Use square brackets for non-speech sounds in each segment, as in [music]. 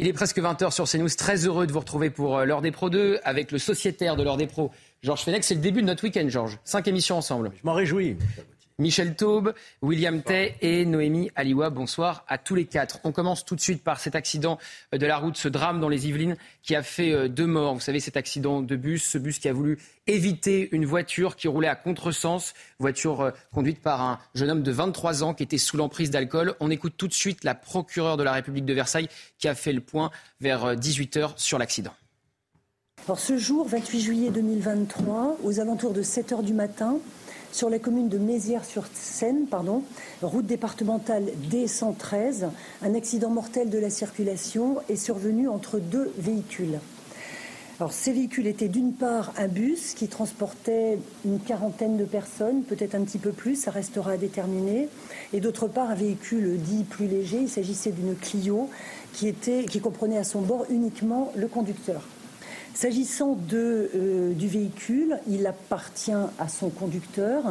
Il est presque 20h sur CNews. Très heureux de vous retrouver pour euh, l'heure des pros 2 avec le sociétaire de l'heure des pros, Georges Fenech. C'est le début de notre week-end, Georges. Cinq émissions ensemble. Je m'en réjouis. Michel Taube, William Tay et Noémie Aliwa. Bonsoir à tous les quatre. On commence tout de suite par cet accident de la route, ce drame dans les Yvelines qui a fait euh, deux morts. Vous savez, cet accident de bus, ce bus qui a voulu éviter une voiture qui roulait à contresens, voiture euh, conduite par un jeune homme de 23 ans qui était sous l'emprise d'alcool. On écoute tout de suite la procureure de la République de Versailles qui a fait le point vers 18h euh, sur l'accident. Alors ce jour, 28 juillet 2023, aux alentours de 7 h du matin, sur la commune de Mézières-sur-Seine, pardon, route départementale D113, un accident mortel de la circulation est survenu entre deux véhicules. Alors, ces véhicules étaient d'une part un bus qui transportait une quarantaine de personnes, peut-être un petit peu plus, ça restera à déterminer, et d'autre part un véhicule dit plus léger. Il s'agissait d'une Clio qui, comprenait à son bord uniquement le conducteur. S'agissant euh, du véhicule, il appartient à son conducteur.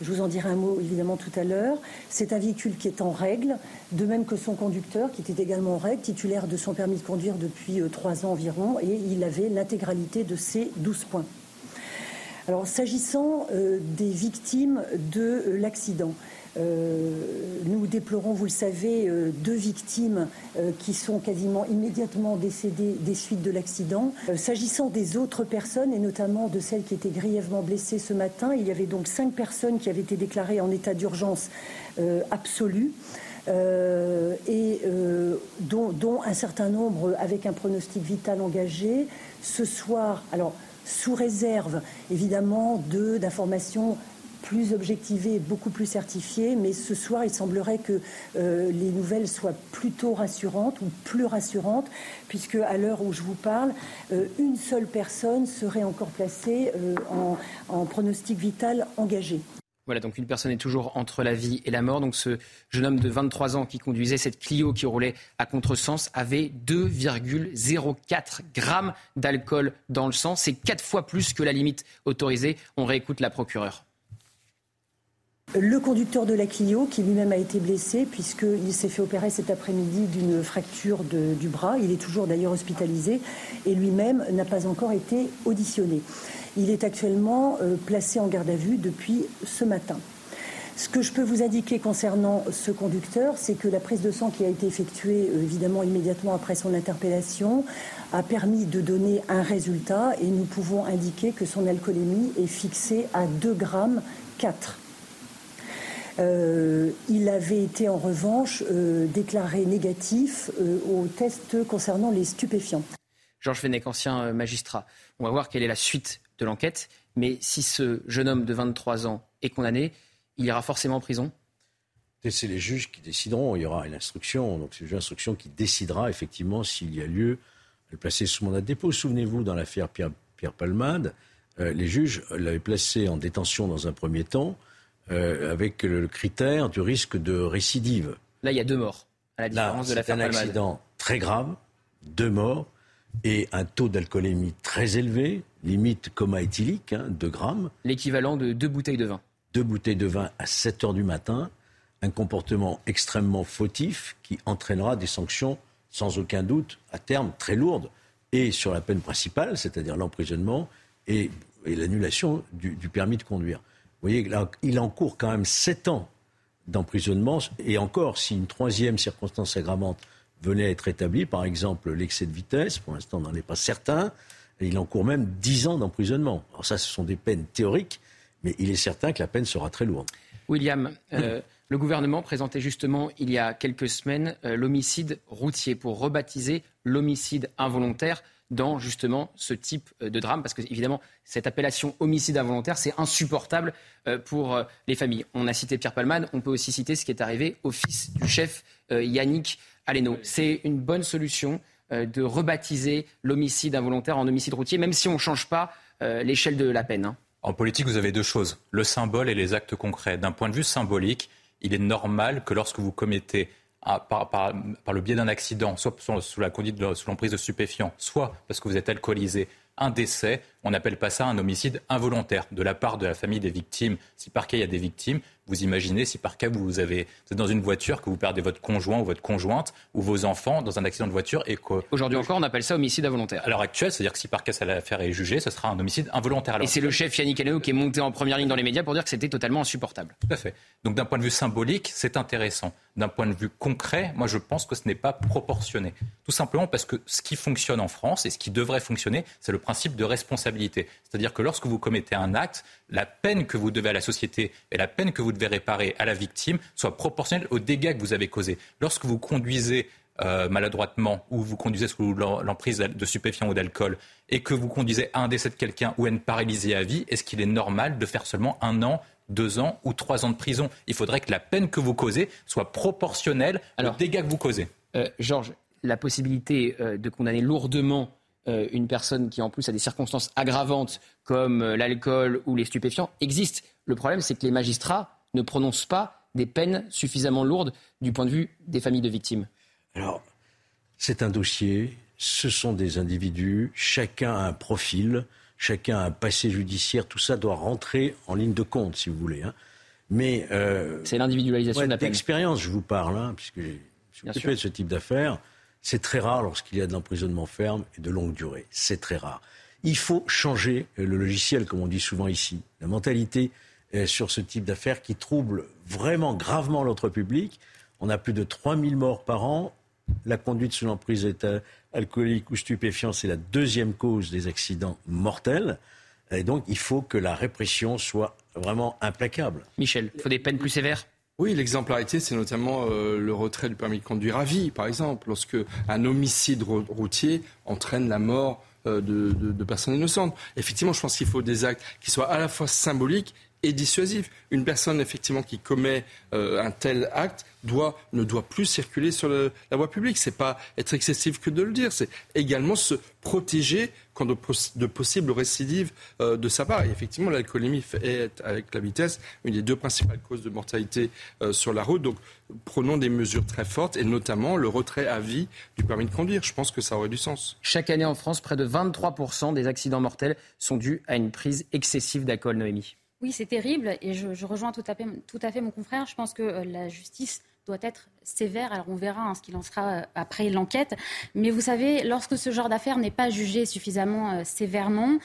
Je vous en dirai un mot évidemment tout à l'heure. C'est un véhicule qui est en règle, de même que son conducteur, qui était également en règle, titulaire de son permis de conduire depuis euh, trois ans environ, et il avait l'intégralité de ses 12 points. Alors, s'agissant euh, des victimes de l'accident, nous déplorons, vous le savez, euh, deux victimes euh, qui sont quasiment immédiatement décédées des suites de l'accident. S'agissant des autres personnes, et notamment de celles qui étaient grièvement blessées ce matin, il y avait donc cinq personnes qui avaient été déclarées en état d'urgence absolue. et dont, un certain nombre avec un pronostic vital engagé. Ce soir, alors sous réserve évidemment d'informations plus objectivée, beaucoup plus certifiée. Mais ce soir, il semblerait que euh, les nouvelles soient plutôt rassurantes ou plus rassurantes, puisque à l'heure où je vous parle, euh, une seule personne serait encore placée euh, en, en pronostic vital engagé. Voilà, donc une personne est toujours entre la vie et la mort. Donc ce jeune homme de 23 ans qui conduisait cette Clio qui roulait à contresens avait 2,04 grammes d'alcool dans le sang. C'est quatre fois plus que la limite autorisée. On réécoute la procureure. Le conducteur de la Clio, qui lui-même a été blessé, puisqu'il s'est fait opérer cet après-midi d'une fracture du bras, il est toujours d'ailleurs hospitalisé, et lui-même n'a pas encore été auditionné. Il est actuellement euh, placé en garde à vue depuis ce matin. Ce que je peux vous indiquer concernant ce conducteur, c'est que la prise de sang qui a été effectuée euh, évidemment immédiatement après son interpellation a permis de donner un résultat et nous pouvons indiquer que son alcoolémie est fixée à 2 grammes 4 euh, il avait été en revanche euh, déclaré négatif euh, au test concernant les stupéfiants. Georges Fenech, ancien magistrat. On va voir quelle est la suite de l'enquête. Mais si ce jeune homme de 23 ans est condamné, il ira forcément en prison? C'est les juges qui décideront. Il y aura une instruction. Donc, c'est l'instruction qui décidera effectivement s'il y a lieu de le placer sous mandat de dépôt. Souvenez-vous, dans l'affaire Pierre, Pierre Palmade, les juges l'avaient placé en détention dans un premier temps. Euh, avec le critère du risque de récidive. Là, il y a deux morts, à la différence de l'affaire Palmade. un accident très grave, deux morts, et un taux d'alcoolémie très élevé, limite coma éthylique, 2 hein, grammes. L'équivalent de deux bouteilles de vin. Deux bouteilles de vin à 7 heures du matin, un comportement extrêmement fautif qui entraînera des sanctions sans aucun doute à terme très lourdes et sur la peine principale, c'est-à-dire l'emprisonnement et, l'annulation du, permis de conduire. Voyez, il encourt quand même sept ans d'emprisonnement. Et encore, si une troisième circonstance aggravante venait à être établie, par exemple l'excès de vitesse, pour l'instant on n'en est pas certain, il encourt même dix ans d'emprisonnement. Alors ça, ce sont des peines théoriques, mais il est certain que la peine sera très lourde. William, euh, le gouvernement présentait justement il y a quelques semaines euh, l'homicide routier pour rebaptiser l'homicide involontaire dans justement ce type euh, de drame, parce que évidemment, cette appellation homicide involontaire, c'est insupportable euh, pour euh, les familles. On a cité Pierre Palman, on peut aussi citer ce qui est arrivé au fils du chef Yannick Aleno. C'est une bonne solution de rebaptiser l'homicide involontaire en homicide routier, même si on ne change pas l'échelle de la peine. Hein. En politique, vous avez deux choses, le symbole et les actes concrets. D'un point de vue symbolique, il est normal que lorsque vous commettez par, le biais d'un accident, soit sous la conduite, sous l'emprise de stupéfiants, soit parce que vous êtes alcoolisé, un décès, on n'appelle pas ça un homicide involontaire de la part de la famille des victimes. Si par cas il y a des victimes, vous imaginez si par cas vous, avez, êtes dans une voiture, que vous perdez votre conjoint ou votre conjointe ou vos enfants dans un accident de voiture et que... Aujourd'hui encore, on appelle ça homicide involontaire. À l'heure actuelle, c'est-à-dire que si par cas l'affaire est jugée, ce sera un homicide involontaire. et c'est le chef Yannick Aleo qui est monté en première ligne dans les médias pour dire que c'était totalement insupportable. Tout à fait. Donc d'un point de vue symbolique, c'est intéressant. D'un point de vue concret, moi je pense que ce n'est pas proportionné. Tout simplement parce que ce qui fonctionne en France et ce qui devrait fonctionner, c'est le principe de responsabilité. C'est-à-dire que lorsque vous commettez un acte, la peine que vous devez à la société et la peine que vous devez réparer à la victime soit proportionnelle aux dégâts que vous avez causés. Lorsque vous conduisez euh, maladroitement ou vous conduisez sous l'emprise de stupéfiants ou d'alcool et que vous conduisez à un décès de quelqu'un ou à une paralysie à vie, est-ce qu'il est normal de faire seulement un an deux ans ou trois ans de prison? Il faudrait que la peine que vous causez soit proportionnelle aux dégâts que vous causez. Euh, Georges, la possibilité euh, de condamner lourdement une personne qui en plus a des circonstances aggravantes comme l'alcool ou les stupéfiants existe. Le problème, c'est que les magistrats ne prononcent pas des peines suffisamment lourdes du point de vue des familles de victimes Alors, c'est un dossier, ce sont des individus, chacun a un profil, chacun a un passé judiciaire, tout ça doit rentrer en ligne de compte, si vous voulez. Hein. Mais euh, c'est l'individualisation de la peine. D'expérience, je vous parle, hein, puisque je suis occupé de ce type d'affaires. C'est très rare lorsqu'il y a de l'emprisonnement ferme et de longue durée. C'est très rare. Il faut changer le logiciel, comme on dit souvent ici. La mentalité sur ce type d'affaires qui trouble vraiment gravement l'ordre public. On a plus de 3000 morts par an. La conduite sous l'emprise alcoolique ou stupéfiant, c'est la deuxième cause des accidents mortels. Et donc, il faut que la répression soit vraiment implacable. Michel, il faut des peines plus sévères? Oui, l'exemplarité, c'est notamment euh, le retrait du permis de conduire à vie, par exemple, lorsque un homicide routier entraîne la mort euh, de, de, personnes innocentes. Effectivement, je pense qu'il faut des actes qui soient à la fois symboliques et dissuasif. Une personne effectivement qui commet euh, un tel acte doit, ne doit plus circuler sur la voie publique. C'est pas être excessif que de le dire, c'est également se protéger contre de, possibles récidives euh, de sa part. Et effectivement, l'alcoolémie est, avec la vitesse, une des deux principales causes de mortalité euh, sur la route. Donc, prenons des mesures très fortes, et notamment le retrait à vie du permis de conduire. Je pense que ça aurait du sens. Chaque année en France, près de 23% des accidents mortels sont dus à une prise excessive d'alcool, Noémie. Oui, c'est terrible et je, rejoins tout à, fait, mon confrère. Je pense que euh, la justice doit être sévère. Alors on verra hein, ce qu'il en sera euh, après l'enquête. Mais vous savez, lorsque ce genre d'affaire n'est pas jugé suffisamment euh, sévèrement,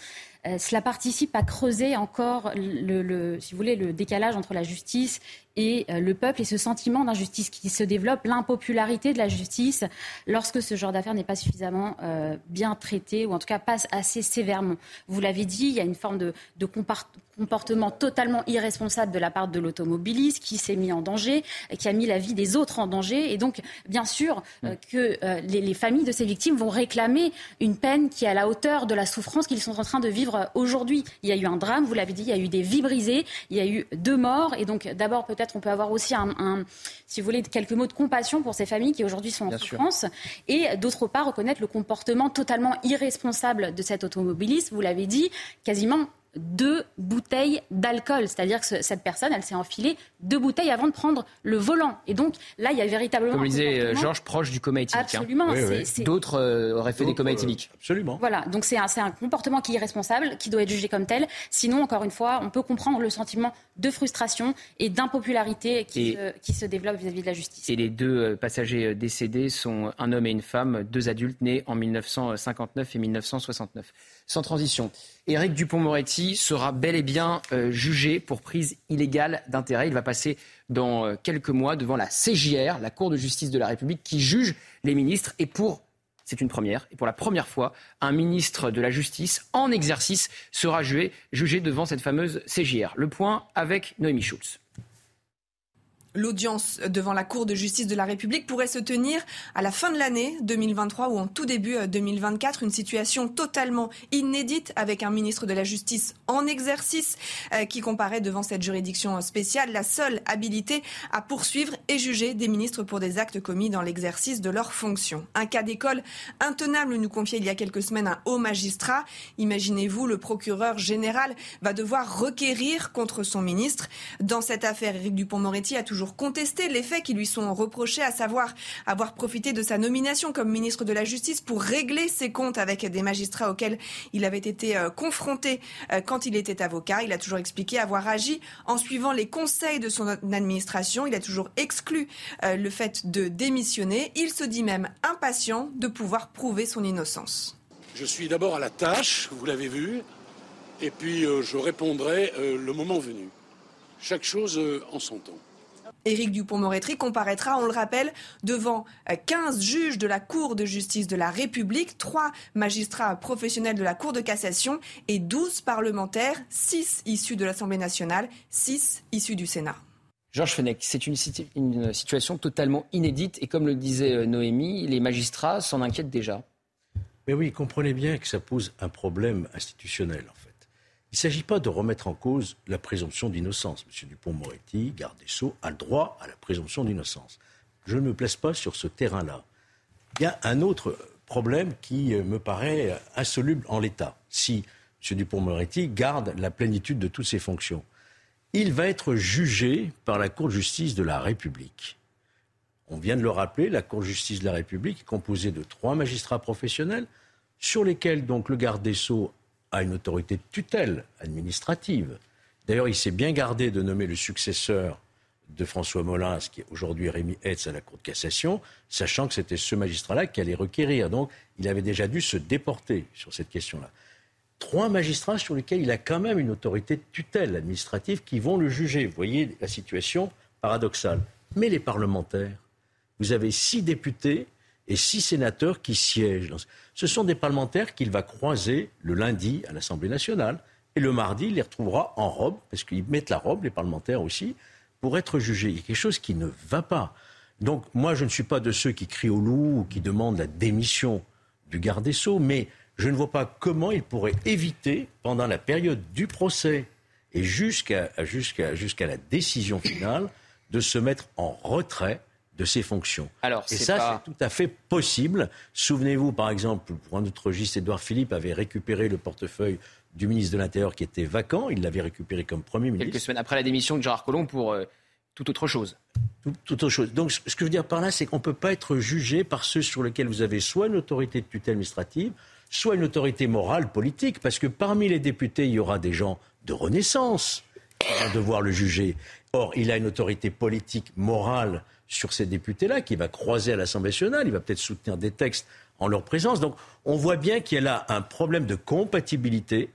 cela participe à creuser encore le, si vous voulez, le décalage entre la justice et le peuple et ce sentiment d'injustice qui se développe, l'impopularité de la justice lorsque ce genre d'affaire n'est pas suffisamment bien traité ou en tout cas pas assez sévèrement. Vous l'avez dit, il y a une forme de, de comportement totalement irresponsable de la part de l'automobiliste qui s'est mis en danger, qui a mis la vie des autres en danger. Et donc, bien sûr, euh, mm. que euh, les, familles de ces victimes vont réclamer une peine qui est à la hauteur de la souffrance qu'ils sont en train de vivre aujourd'hui. Il y a eu un drame, vous l'avez dit, il y a eu des vies brisées, il y a eu deux morts. Et donc, d'abord, peut-être, on peut avoir aussi un, si vous voulez, quelques mots de compassion pour ces familles qui aujourd'hui sont en souffrance. Et d'autre part, reconnaître le comportement totalement irresponsable de cet automobiliste. Vous l'avez dit, quasiment deux bouteilles d'alcool. C'est-à-dire que cette personne, elle s'est enfilée deux bouteilles avant de prendre le volant. Et donc là, il y a véritablement. Comme disait euh, Georges, proche du coma éthylique. Hein. Absolument. D'autres euh, auraient fait des comas éthyliques. absolument. Voilà. Donc c'est un, un, comportement qui est irresponsable, qui doit être jugé comme tel. Sinon, encore une fois, on peut comprendre le sentiment de frustration et d'impopularité qui, se, qui se développe vis-à-vis de la justice. Et les deux euh, passagers décédés sont un homme et une femme, deux adultes nés en 1959 et 1969 sans transition. Éric Dupont-Moretti sera bel et bien euh, jugé pour prise illégale d'intérêt. Il va passer dans euh, quelques mois devant la CJR, la Cour de justice de la République, qui juge les ministres. Et pour, c'est une première, et pour la première fois, un ministre de la Justice en exercice sera jugé, devant cette fameuse CJR. Le point avec Noémie Schulz. L'audience devant la Cour de justice de la République pourrait se tenir à la fin de l'année 2023 ou en tout début 2024. Euh, Une situation totalement inédite avec un ministre de la Justice en exercice euh, qui comparait devant cette juridiction spéciale la seule habilité à poursuivre et juger des ministres pour des actes commis dans l'exercice de leurs fonctions. Un cas d'école intenable nous confiait il y a quelques semaines un haut magistrat. Imaginez-vous, le procureur général va devoir requérir contre son ministre. Dans cette affaire, Éric Dupont-Moretti a toujours toujours contesté les faits qui lui sont reprochés, à savoir avoir profité de sa nomination comme ministre de la Justice pour régler ses comptes avec des magistrats auxquels il avait été euh, confronté euh, quand il était avocat. Il a toujours expliqué avoir agi en suivant les conseils de son administration. Il a toujours exclu euh, le fait de démissionner. Il se dit même impatient de pouvoir prouver son innocence. Je suis d'abord à la tâche, vous l'avez vu, et puis je répondrai le moment venu. Chaque chose en son temps. Éric Dupont-Moretti comparaîtra, on le rappelle, devant 15 juges de la Cour de justice de la République, 3 magistrats professionnels de la Cour de cassation et 12 parlementaires, 6 issus de l'Assemblée nationale, 6 issus du Sénat. Georges Fenech, c'est une, une, situation totalement inédite et comme le disait Noémie, les magistrats s'en inquiètent déjà. Mais oui, comprenez bien que ça pose un problème institutionnel. Il ne s'agit pas de remettre en cause la présomption d'innocence. M. Dupont-Moretti, garde des Sceaux, a le droit à la présomption d'innocence. Je ne me place pas sur ce terrain-là. Il y a un autre problème qui euh, me paraît insoluble en l'état. Si M. Dupont-Moretti garde la plénitude de toutes ses fonctions, il va être jugé par la Cour de justice de la République. On vient de le rappeler, la Cour de justice de la République est composée de trois magistrats professionnels sur lesquels donc le garde des Sceaux à une autorité de tutelle administrative. D'ailleurs, il s'est bien gardé de nommer le successeur de François Molins, qui est aujourd'hui Rémi Hetz à la Cour de cassation, sachant que c'était ce magistrat-là qui allait requérir. Donc, il avait déjà dû se déporter sur cette question-là. Trois magistrats sur lesquels il a quand même une autorité de tutelle administrative qui vont le juger. Vous voyez la situation paradoxale. Mais les parlementaires, vous avez six députés et six sénateurs qui siègent. Ce sont des parlementaires qu'il va croiser le lundi à l'Assemblée nationale. Et le mardi, il les retrouvera en robe, parce qu'ils mettent la robe, les parlementaires aussi, pour être jugés. Il y a quelque chose qui ne va pas. Donc moi, je ne suis pas de ceux qui crient au loup ou qui demandent la démission du garde des sceaux, mais je ne vois pas comment il pourrait éviter, pendant la période du procès et jusqu'à la décision finale, de se mettre en retrait de ses fonctions. Alors, et ça, c'est tout à fait possible. Souvenez-vous, par exemple, pour un autre registre, Édouard Philippe avait récupéré le portefeuille du ministre de l'Intérieur qui était vacant. Il l'avait récupéré comme Premier ministre. Quelques semaines après la démission de Gérard Collomb pour euh, toute autre chose. Tout, autre chose. Donc, ce que je veux dire par là, c'est qu'on ne peut pas être jugé par ceux sur lesquels vous avez soit une autorité de tutelle administrative, soit une autorité morale, politique, parce que parmi les députés, il y aura des gens de renaissance qui vont devoir le juger. Or, il a une autorité politique, morale, sur ces députés-là, qui va croiser à l'Assemblée nationale, il va peut-être soutenir des textes en leur présence. Donc on voit bien qu'il y a là un problème de compatibilité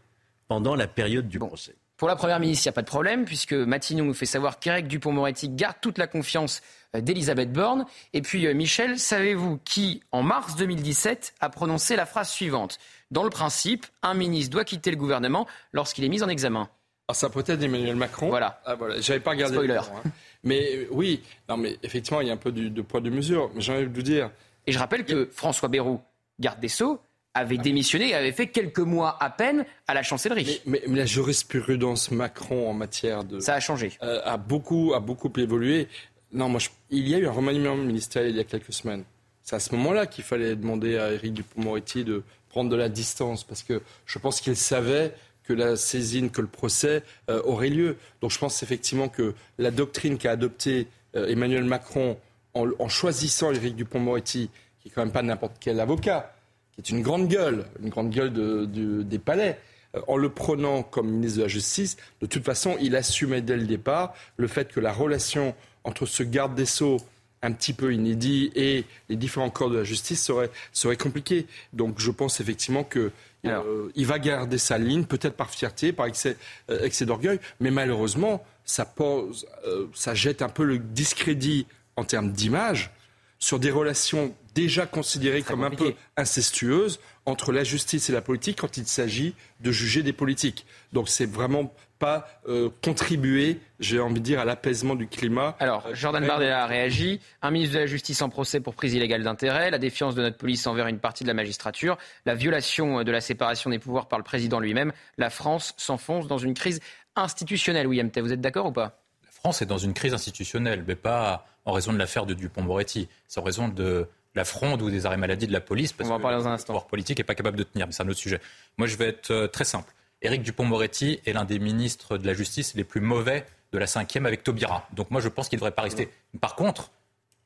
pendant la période du procès. Pour la Première ministre, il n'y a pas de problème, puisque Matignon nous fait savoir qu'Éric Dupont-Moretti garde toute la confiance euh, d'Elisabeth Borne. Et puis, euh, Michel, savez-vous qui, en mars 2017, a prononcé la phrase suivante? Dans le principe, un ministre doit quitter le gouvernement lorsqu'il est mis en examen. Ah, ça peut être Emmanuel Macron. Voilà. Ah, voilà. J'avais pas regardé. Spoiler. hein. Mais euh, oui, non, mais effectivement, il y a un peu de, poids de mesure. Mais j'ai envie de vous dire. Et je rappelle que François Bayrou, garde des Sceaux, avait ah. démissionné et avait fait quelques mois à peine à la chancellerie. Mais, la jurisprudence Macron en matière de. Ça a changé. Euh, a, beaucoup, a beaucoup évolué. Non, moi, il y a eu un remaniement ministériel il y a quelques semaines. C'est à ce moment-là qu'il fallait demander à Éric Dupond-Moretti de prendre de la distance parce que je pense qu'il savait que la saisine, que le procès euh, aurait lieu. Donc je pense effectivement que la doctrine qu'a adoptée euh, Emmanuel Macron en, choisissant Éric Dupont-Moretti, qui est quand même pas n'importe quel avocat, qui est une grande gueule, une grande gueule des palais, euh, en le prenant comme ministre de la Justice, de toute façon, il assumait dès le départ le fait que la relation entre ce garde des Sceaux un petit peu inédit et les différents corps de la justice serait, compliquée. Donc je pense effectivement que euh, il va garder sa ligne, peut-être par fierté, par excès, euh, excès d'orgueil, mais malheureusement, ça, pose, euh, ça jette un peu le discrédit en termes d'image sur des relations déjà considérées comme un peu incestueuses entre la justice et la politique quand il s'agit de juger des politiques. Donc c'est vraiment pas euh, contribuer, j'ai envie de dire, à l'apaisement du climat. Alors, Jordan Bardella a réagi. Un ministre de la Justice en procès pour prise illégale d'intérêt, la défiance de notre police envers une partie de la magistrature, la violation de la séparation des pouvoirs par le président lui-même. La France s'enfonce dans une crise institutionnelle. Oui, MT, vous êtes d'accord ou pas? La France est dans une crise institutionnelle, mais pas en raison de l'affaire de Dupont-Moretti. C'est en raison de la fronde ou des arrêts maladie de la police, parce On va en parler dans un instant. le pouvoir politique n'est pas capable de tenir, mais c'est un autre sujet. Moi, je vais être euh, très simple. Éric Dupont-Moretti est l'un des ministres de la Justice les plus mauvais de la cinquième avec Taubira. Donc moi, je pense qu'il ne devrait pas rester. Par contre,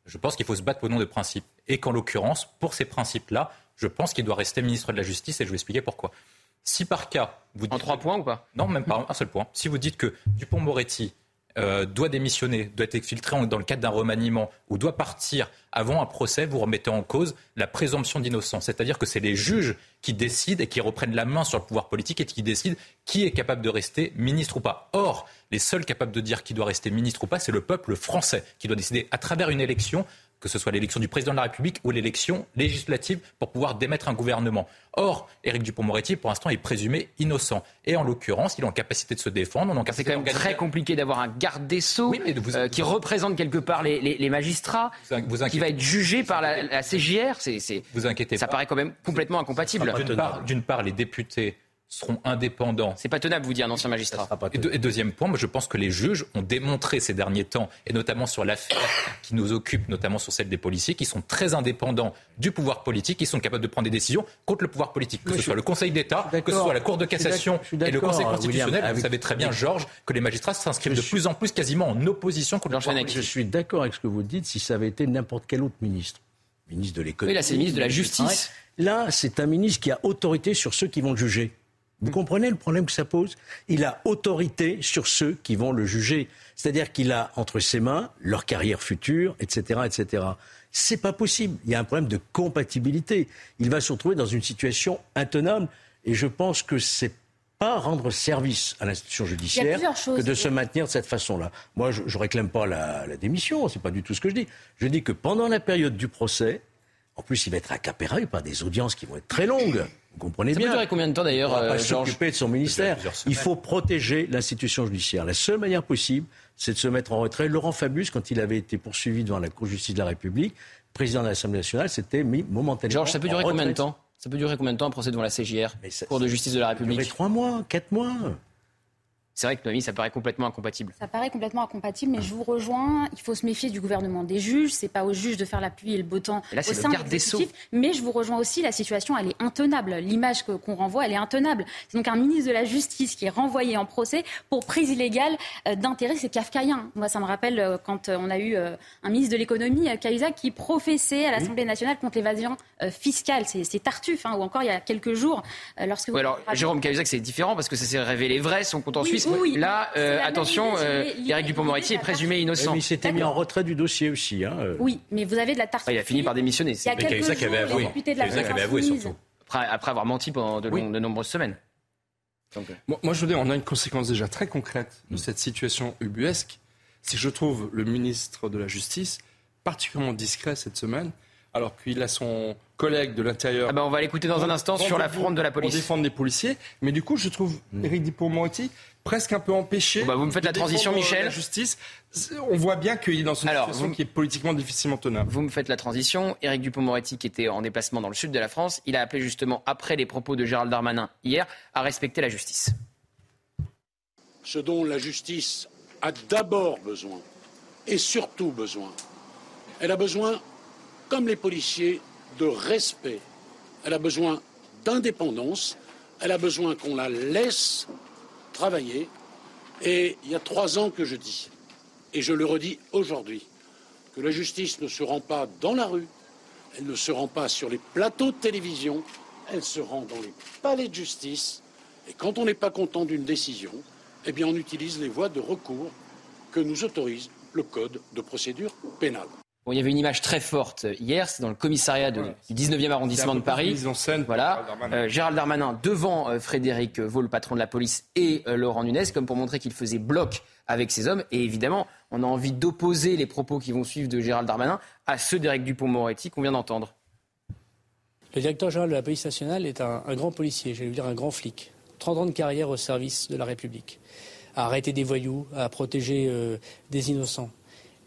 je pense qu'il faut se battre au nom des principes. Et qu'en l'occurrence, pour ces principes-là, je pense qu'il doit rester ministre de la Justice et je vais expliquer pourquoi. Si par cas, vous dites en trois points ou pas? Non, même pas un seul point. Si vous dites que Dupont-Moretti euh, doit démissionner, doit être exfiltré dans le cadre d'un remaniement ou doit partir avant un procès, vous remettez en cause la présomption d'innocence. C'est-à-dire que c'est les juges qui décident et qui reprennent la main sur le pouvoir politique et qui décident qui est capable de rester ministre ou pas. Or, les seuls capables de dire qui doit rester ministre ou pas, c'est le peuple français qui doit décider à travers une élection que ce soit l'élection du président de la République ou l'élection législative pour pouvoir démettre un gouvernement. Or, Éric Dupont-Moretti, pour l'instant, est présumé innocent. Et en l'occurrence, il est en capacité de se défendre. C'est quand même très compliqué d'avoir un garde des Sceaux euh, qui représente quelque part les, magistrats, qui va être jugé par la, la CJR. vous inquiétez ça paraît quand même complètement incompatible. D'une part, les députés seront indépendants. C'est pas tenable, vous dire, un ancien magistrat. Et, deuxième point, moi, je pense que les juges ont démontré ces derniers temps, et notamment sur l'affaire qui nous occupe, notamment sur celle des policiers, qui sont très indépendants du pouvoir politique, qui sont capables de prendre des décisions contre le pouvoir politique, que ce soit le Conseil d'État, que ce soit la Cour de cassation et le Conseil constitutionnel. vous savez très bien, Georges, que les magistrats s'inscrivent de plus en plus quasiment en opposition contre le pouvoir Je suis d'accord avec ce que vous dites si ça avait été n'importe quel autre ministre. Ministre de l'économie. Oui, là, c'est le ministre de la Justice. Là, c'est un ministre qui a autorité sur ceux qui vont le juger. Vous comprenez le problème que ça pose? Il a autorité sur ceux qui vont le juger. C'est-à-dire qu'il a entre ses mains leur carrière future, etc., etc. C'est pas possible. Il y a un problème de compatibilité. Il va se retrouver dans une situation intenable. Et je pense que c'est pas rendre service à l'institution judiciaire que de se maintenir de cette façon-là. Moi, je, ne réclame pas la, la démission. C'est pas du tout ce que je dis. Je dis que pendant la période du procès, en plus, il va être accaparé par des audiences qui vont être très longues. Vous comprenez bien. Ça peut durer combien de temps d'ailleurs, euh, s'occuper de son ministère. Il faut protéger l'institution judiciaire. La seule manière possible, c'est de se mettre en retrait. Laurent Fabius, quand il avait été poursuivi devant la Cour de justice de la République, président de l'Assemblée nationale, c'était mis momentanément. Georges, ça peut durer combien de temps? Ça peut durer combien de temps un procès devant la CJR, Cour de justice de la République Ça peut durer trois mois, quatre mois. C'est vrai que Noémie, ça paraît complètement incompatible. Ça paraît complètement incompatible, mais je vous rejoins. Il faut se méfier du gouvernement des juges. C'est pas aux juges de faire la pluie et le beau temps là, au sein de Mais je vous rejoins aussi. La situation, elle est intenable. L'image qu'on renvoie, elle est intenable. C'est donc un ministre de la Justice qui est renvoyé en procès pour prise illégale euh, d'intérêt. C'est kafkaïen. Moi, ça me rappelle euh, quand euh, on a eu un ministre de l'économie, Cahuzac, qui professait à l'Assemblée nationale contre l'évasion fiscale. C'est Tartuffe. Hein, ou encore il y a quelques jours, lorsque. alors, Jérôme Cahuzac, c'est différent parce que ça s'est révélé vrai. Son compte en Suisse Là, euh, attention, euh, Éric Dupond-Moretti est présumé innocent. mais il s'était mis en retrait du dossier aussi. Hein. Oui, mais vous avez de la tarte. il a fini par démissionner. Il y a quelques jours, qui avait avoué. qui avait avoué surtout. Après, avoir menti pendant de, nombreuses semaines. Euh. moi, je veux dire, on a une conséquence déjà très concrète de cette situation ubuesque. Si je trouve le ministre de la Justice particulièrement discret cette semaine, alors qu'il a son collègue de l'intérieur. Ah ben on va l'écouter dans un instant sur la fronte de la police. Pour défendre les policiers. Mais du coup, je trouve mm. Éric Dupond-Moretti presque un peu empêché. bah vous me faites la transition, Michel. La justice. On voit bien qu'il est dans une situation qui est politiquement difficilement tenable. Vous me faites la transition. Éric Dupond-Moretti, qui était en déplacement dans le sud de la France, il a appelé justement, après les propos de Gérald Darmanin hier, à respecter la justice. Ce dont la justice a d'abord besoin, et surtout besoin, elle a besoin, comme les policiers, de respect. Elle a besoin d'indépendance. Elle a besoin qu'on la laisse travailler. Et il y a trois ans que je dis, et je le redis aujourd'hui, que la justice ne se rend pas dans la rue, elle ne se rend pas sur les plateaux de télévision, elle se rend dans les palais de justice. Et quand on n'est pas content d'une décision, eh bien on utilise les voies de recours que nous autorise le Code de procédure pénale il y avait une image très forte hier, c'est dans le commissariat du 19e arrondissement de Paris. voilà, euh, Gérald Darmanin devant euh, Frédéric Vaux, le patron de la police, et euh, Laurent Nunez, comme pour montrer qu'il faisait bloc avec ces hommes. Et évidemment, on a envie d'opposer les propos qui vont suivre de Gérald Darmanin à ceux d'Éric Dupont-Moretti qu'on vient d'entendre. Le directeur général de la police nationale est un, un grand policier, j'allais dire un grand flic. 30 ans de carrière au service de la République, à arrêter des voyous, à protéger des innocents.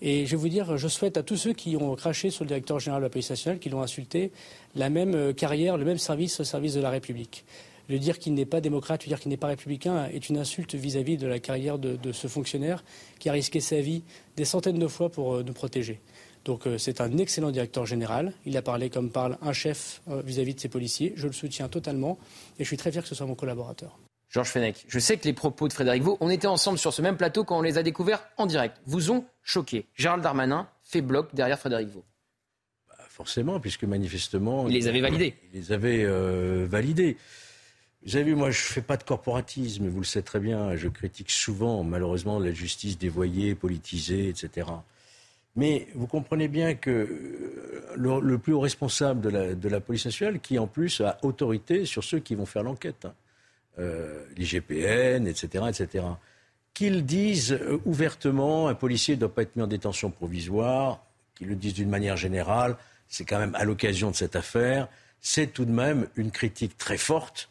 Et je vais vous dire, je souhaite à tous ceux qui ont craché sur le directeur général de la police nationale, qui l'ont insulté, la même euh, carrière, le même service au service de la République. Le dire qu'il n'est pas démocrate, le dire qu'il n'est pas républicain est une insulte vis-à-vis de la carrière de, ce fonctionnaire qui a risqué sa vie des centaines de fois pour euh, nous protéger. Donc euh, c'est un excellent directeur général. Il a parlé comme parle un chef vis-à-vis -vis de ses policiers. Je le soutiens totalement et je suis très fier que ce soit mon collaborateur. Georges Fenech, je sais que les propos de Frédéric Vaux, on était ensemble sur ce même plateau quand on les a découverts en direct, vous ont choqué. Gérald Darmanin fait bloc derrière Frédéric Vaux. Bah, forcément, puisque manifestement... Il les avait validés. Il les avait euh, validés. Vous avez vu, moi, je ne fais pas de corporatisme, vous le savez très bien. Je critique souvent, malheureusement, la justice dévoyée, politisée, etc. Mais vous comprenez bien que euh, le, plus haut responsable de la, police nationale, qui en plus a autorité sur ceux qui vont faire l'enquête, hein, euh, l'IGPN, etc., etc., qu'ils disent euh, ouvertement un policier ne doit pas être mis en détention provisoire, qu'ils le disent d'une manière générale, c'est quand même à l'occasion de cette affaire, c'est tout de même une critique très forte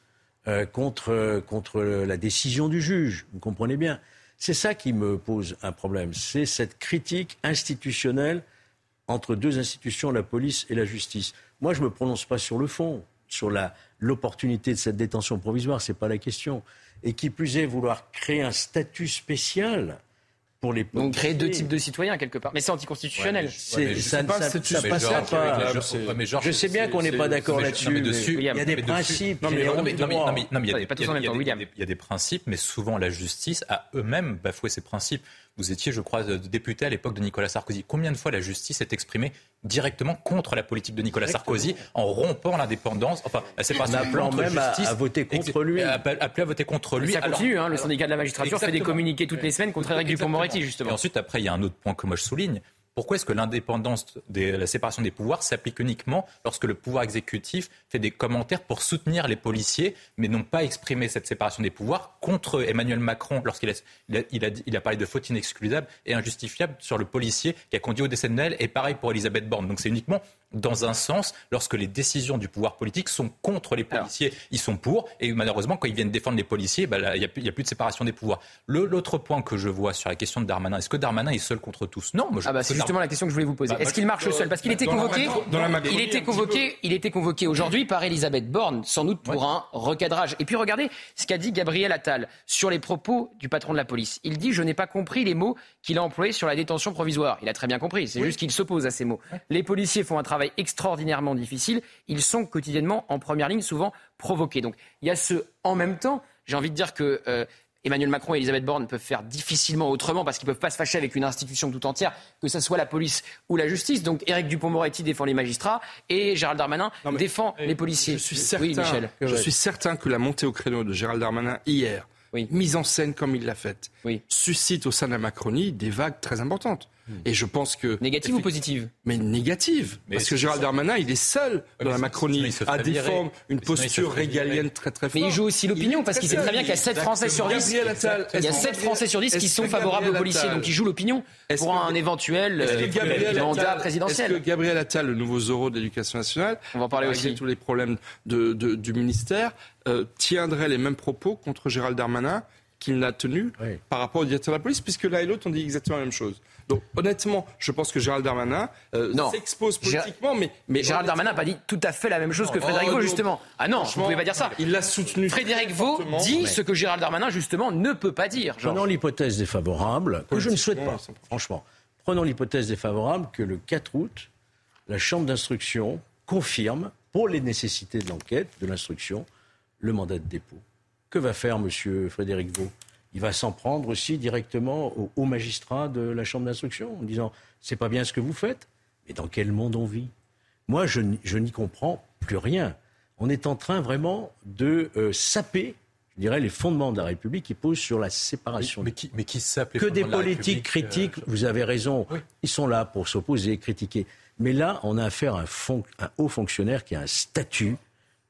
contre, contre la décision du juge. Vous comprenez bien c'est ça qui me pose un problème. C'est cette critique institutionnelle entre deux institutions, la police et la justice. Moi, je ne me prononce pas sur le fond, sur l'opportunité de cette détention provisoire, ce n'est pas la question. Et qui plus est, vouloir créer un statut spécial donc créer deux types de citoyens quelque part. Mais c'est anticonstitutionnel. ça, ne passe pas. Je sais bien qu'on n'est pas d'accord là-dessus. Il y a des principes. Non, mais il y a des principes, mais souvent la justice a eux-mêmes bafoué ces principes. Vous étiez, je crois, député à l'époque de Nicolas Sarkozy. Combien de fois la justice s'est exprimée directement contre la politique de Nicolas Sarkozy en rompant l'indépendance, enfin la séparation appelant même à, à, voter contre lui. Appelé à voter contre lui. Ça continue, hein, le syndicat de la magistrature fait des communiqués toutes les semaines contre Eric Dupond-Moretti, justement. Et ensuite, après, il y a un autre point que moi je souligne, pourquoi est-ce que l'indépendance, de la séparation des pouvoirs s'applique uniquement lorsque le pouvoir exécutif fait des commentaires pour soutenir les policiers, mais n'ont pas exprimé cette séparation des pouvoirs contre Emmanuel Macron lorsqu'il a, il il a, parlé de faute inexcusable et injustifiable sur le policier qui a conduit au décès de Noël, et pareil pour Elisabeth Borne. Donc c'est uniquement dans un sens, lorsque les décisions du pouvoir politique sont contre les policiers, ils sont pour, et malheureusement, quand ils viennent défendre les policiers, bah, il n'y a, a, plus de séparation des pouvoirs. L'autre point que je vois sur la question de Darmanin, est-ce que Darmanin est seul contre tous? Non, moi je ah bah, c'est justement la question que je voulais vous poser. Bah, est-ce qu'il marche seul? Parce qu'il était convoqué, il était convoqué, il était convoqué aujourd'hui par Elisabeth Borne, sans doute pour un recadrage. Et puis regardez ce qu'a dit Gabriel Attal sur les propos du patron de la police. Il dit je n'ai pas compris les mots qu'il a employés sur la détention provisoire. Il a très bien compris, c'est juste qu'il s'oppose à ces mots. Les policiers font un travail extraordinairement difficile. Ils sont quotidiennement en première ligne, souvent provoqués. Donc il y a ce en même temps. J'ai envie de dire que euh, Emmanuel Macron et Elisabeth Borne peuvent faire difficilement autrement parce qu'ils ne peuvent pas se fâcher avec une institution tout entière, que ce soit la police ou la justice. Donc Éric Dupont-Moretti défend les magistrats et Gérald Darmanin défend les policiers. Je suis certain, je suis certain que la montée au créneau de Gérald Darmanin hier, mise en scène comme il l'a faite, suscite au sein de la Macronie des vagues très importantes. Et je pense que. Négative ou positive Mais négative. parce que Gérald Darmanin, il est seul dans la Macronie à défendre une posture régalienne très très forte. Mais il joue aussi l'opinion parce qu'il sait très bien qu'il y a 7 Français sur 10. Il y a 7 Français sur 10 qui sont favorables aux policiers. Donc il joue l'opinion pour un éventuel euh, mandat présidentiel. Est-ce que Gabriel Attal, le nouveau Zorro de l'éducation nationale, on va parler aussi tous les problèmes du ministère, euh, tiendrait les mêmes propos contre Gérald Darmanin qu'il n'a tenu par rapport au directeur de la police, puisque l'un et l'autre ont dit exactement la même chose. Donc honnêtement, je pense que Gérald Darmanin euh, s'expose politiquement, mais, mais Gérald Darmanin n'a pas dit tout à fait la même chose que Frédéric Vaux, justement. Ah non, vous ne pouvez pas dire ça. Il l'a soutenu. Frédéric Vaux dit ce que Gérald Darmanin, justement, ne peut pas dire. Prenons l'hypothèse défavorable, que je ne souhaite pas, franchement. Prenons l'hypothèse défavorable que le 4 août, la Chambre d'instruction confirme, pour les nécessités de l'enquête, de l'instruction, le mandat de dépôt. Que va faire M. Frédéric Vaux il va s'en prendre aussi directement aux, magistrats de la Chambre d'instruction en disant c'est pas bien ce que vous faites, mais dans quel monde on vit? Moi, je, n'y comprends plus rien. On est en train vraiment de euh, saper je dirais, les fondements de la République qui posent sur la séparation. Mais, qui, mais qui Que des politiques euh, critiquent, vous avez raison, ils sont là pour s'opposer, critiquer. Mais là, on a affaire à un, un haut fonctionnaire qui a un statut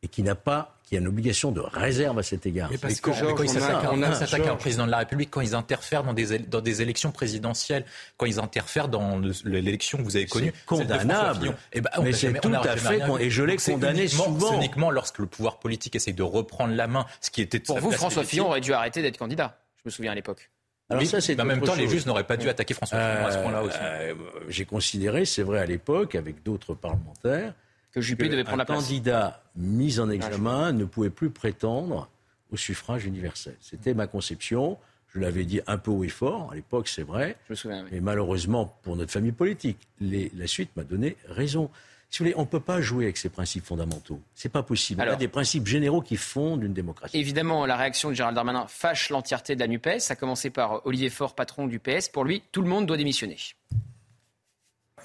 et qui n'a pas qui a une obligation de réserve à cet égard. Mais parce que quand, ils s'attaquent à un président de la République, quand ils interfèrent dans des, dans des élections présidentielles, quand ils interfèrent dans l'élection que vous avez connue, c'est condamnable. Eh ben, mais c'est tout à fait, et je l'ai condamné souvent. C'est uniquement lorsque le pouvoir politique essaye de reprendre la main, ce qui était pour vous, François Fillon aurait dû arrêter d'être candidat. Je me souviens à l'époque. Alors ça, c'est en même temps, les juges n'auraient pas dû attaquer François Fillon à ce point-là aussi. Euh, j'ai considéré, c'est vrai à l'époque, avec d'autres parlementaires, que Juppé devait prendre la place. Un candidat mis en examen ne pouvait plus prétendre au suffrage universel. C'était ma conception. Je l'avais dit un peu haut et fort, à l'époque, c'est vrai. Je me souviens, Mais malheureusement, pour notre famille politique, la suite m'a donné raison. Si vous voulez, on ne peut pas jouer avec ces principes fondamentaux. C'est pas possible. Il y a des principes généraux qui fondent une démocratie. Évidemment, la réaction de Gérald Darmanin fâche l'entièreté de la NUPES, à commencer par Olivier Faure, patron du PS. Pour lui, tout le monde doit démissionner.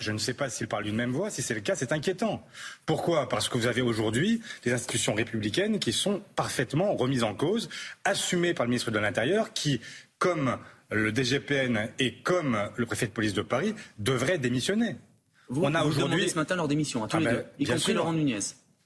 Je ne sais pas s'il parle d'une même voix. Si c'est le cas, c'est inquiétant. Pourquoi? Parce que vous avez aujourd'hui des institutions républicaines qui sont parfaitement remises en cause, assumées par le ministre de l'Intérieur, qui, comme le DGPN et comme le préfet de police de Paris, devraient démissionner. Vous, on a aujourd'hui ce matin leur démission, à tous ah les ben, deux, y compris Laurent Nunez.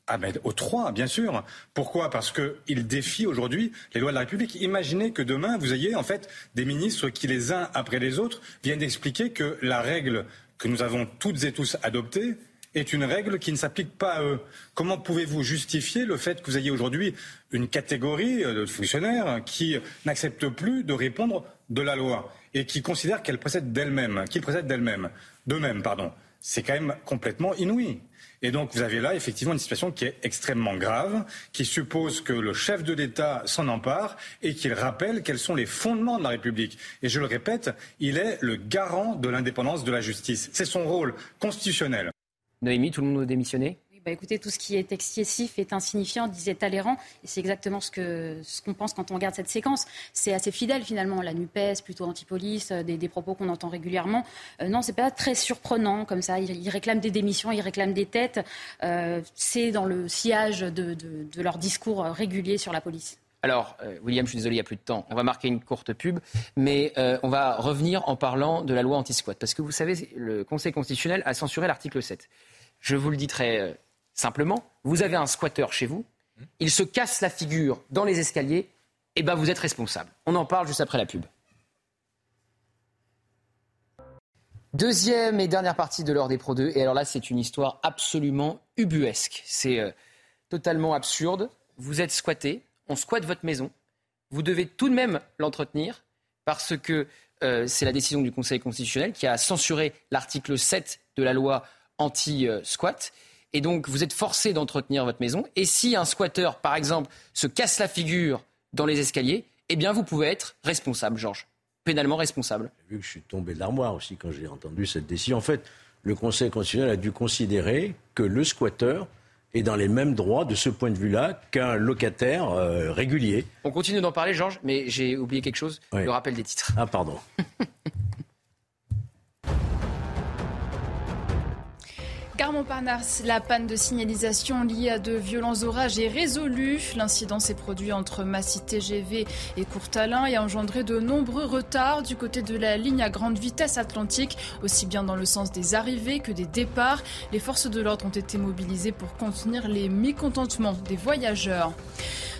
Ah ben, aux trois, bien sûr. Pourquoi? Parce qu'ils défient aujourd'hui les lois de la République. Imaginez que demain, vous ayez en fait des ministres qui, les uns après les autres, viennent expliquer que la règle que nous avons toutes et tous adoptée est une règle qui ne s'applique pas à eux. Comment pouvez-vous justifier le fait que vous ayez aujourd'hui une catégorie de fonctionnaires qui n'acceptent plus de répondre de la loi et qui considèrent qu'elle précède d'elle-même, d'elle-même, d'eux-mêmes, pardon? C'est quand même complètement inouï. Et donc vous avez là effectivement une situation qui est extrêmement grave, qui suppose que le chef de l'État s'en empare et qu'il rappelle quels sont les fondements de la République. Et je le répète, il est le garant de l'indépendance de la justice. C'est son rôle constitutionnel. Noémie, tout le monde doit démissionner? Bah, écoutez, tout ce qui est excessif est insignifiant, disait Talleyrand. Et c'est exactement ce qu'on ce qu'on pense quand on regarde cette séquence. C'est assez fidèle finalement. La NUPES, plutôt anti-police, euh, des, propos qu'on entend régulièrement. Euh, non, c'est pas très surprenant comme ça. Ils, réclament des démissions, ils réclament des têtes. Euh, c'est dans le sillage de, de, leur discours régulier sur la police. Alors, William, je suis désolé, il n'y a plus de temps. On va marquer une courte pub, mais on va revenir en parlant de la loi anti-squat. Parce que vous savez, le Conseil constitutionnel a censuré l'article 7. Je vous le dis très Simplement, vous avez un squatteur chez vous, il se casse la figure dans les escaliers, et ben vous êtes responsable. On en parle juste après la pub. Deuxième et dernière partie de l'heure des Pro 2. Et alors là, c'est une histoire absolument ubuesque. C'est euh, totalement absurde. Vous êtes squatté, on squatte votre maison. Vous devez tout de même l'entretenir parce que euh, c'est la décision du Conseil constitutionnel qui a censuré l'article 7 de la loi anti-squat et donc vous êtes forcé d'entretenir votre maison. Et si un squatteur, par exemple, se casse la figure dans les escaliers, eh bien vous pouvez être responsable, Georges, pénalement responsable. Vu que je suis tombé de l'armoire aussi quand j'ai entendu cette décision, en fait, le Conseil constitutionnel a dû considérer que le squatteur est dans les mêmes droits de ce point de vue-là qu'un locataire euh, régulier. On continue d'en parler, Georges, mais j'ai oublié quelque chose, le rappel des titres. Ah, pardon. [laughs] Car Montparnasse, la panne de signalisation liée à de violents orages est résolue. L'incident s'est produit entre Massy TGV et Courtalin et a engendré de nombreux retards du côté de la ligne à grande vitesse atlantique, aussi bien dans le sens des arrivées que des départs. Les forces de l'ordre ont été mobilisées pour contenir les mécontentements des voyageurs.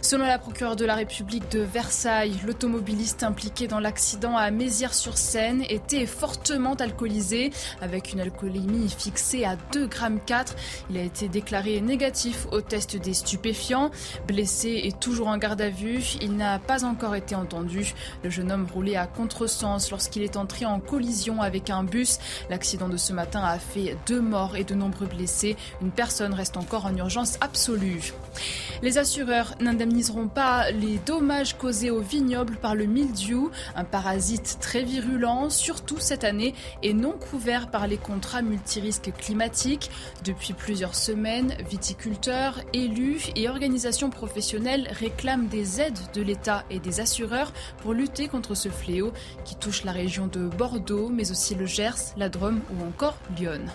Selon la procureure de la République de Versailles, l'automobiliste impliqué dans l'accident à Mézières-sur-Seine était fortement alcoolisé, avec une alcoolémie fixée à 2,4 grammes. Il a été déclaré négatif au test des stupéfiants. Blessé et toujours en garde à vue, il n'a pas encore été entendu. Le jeune homme roulait à contresens lorsqu'il est entré en collision avec un bus. L'accident de ce matin a fait deux morts et de nombreux blessés. Une personne reste encore en urgence absolue. Les assureurs n'indemniseront pas les dommages causés aux vignobles par le mildiou, un parasite très virulent, surtout cette année, et non couvert par les contrats multirisques climatiques. Depuis plusieurs semaines, viticulteurs, élus et organisations professionnelles réclament des aides de l'État et des assureurs pour lutter contre ce fléau qui touche la région de Bordeaux, mais aussi le Gers, la Drôme ou encore Lyon.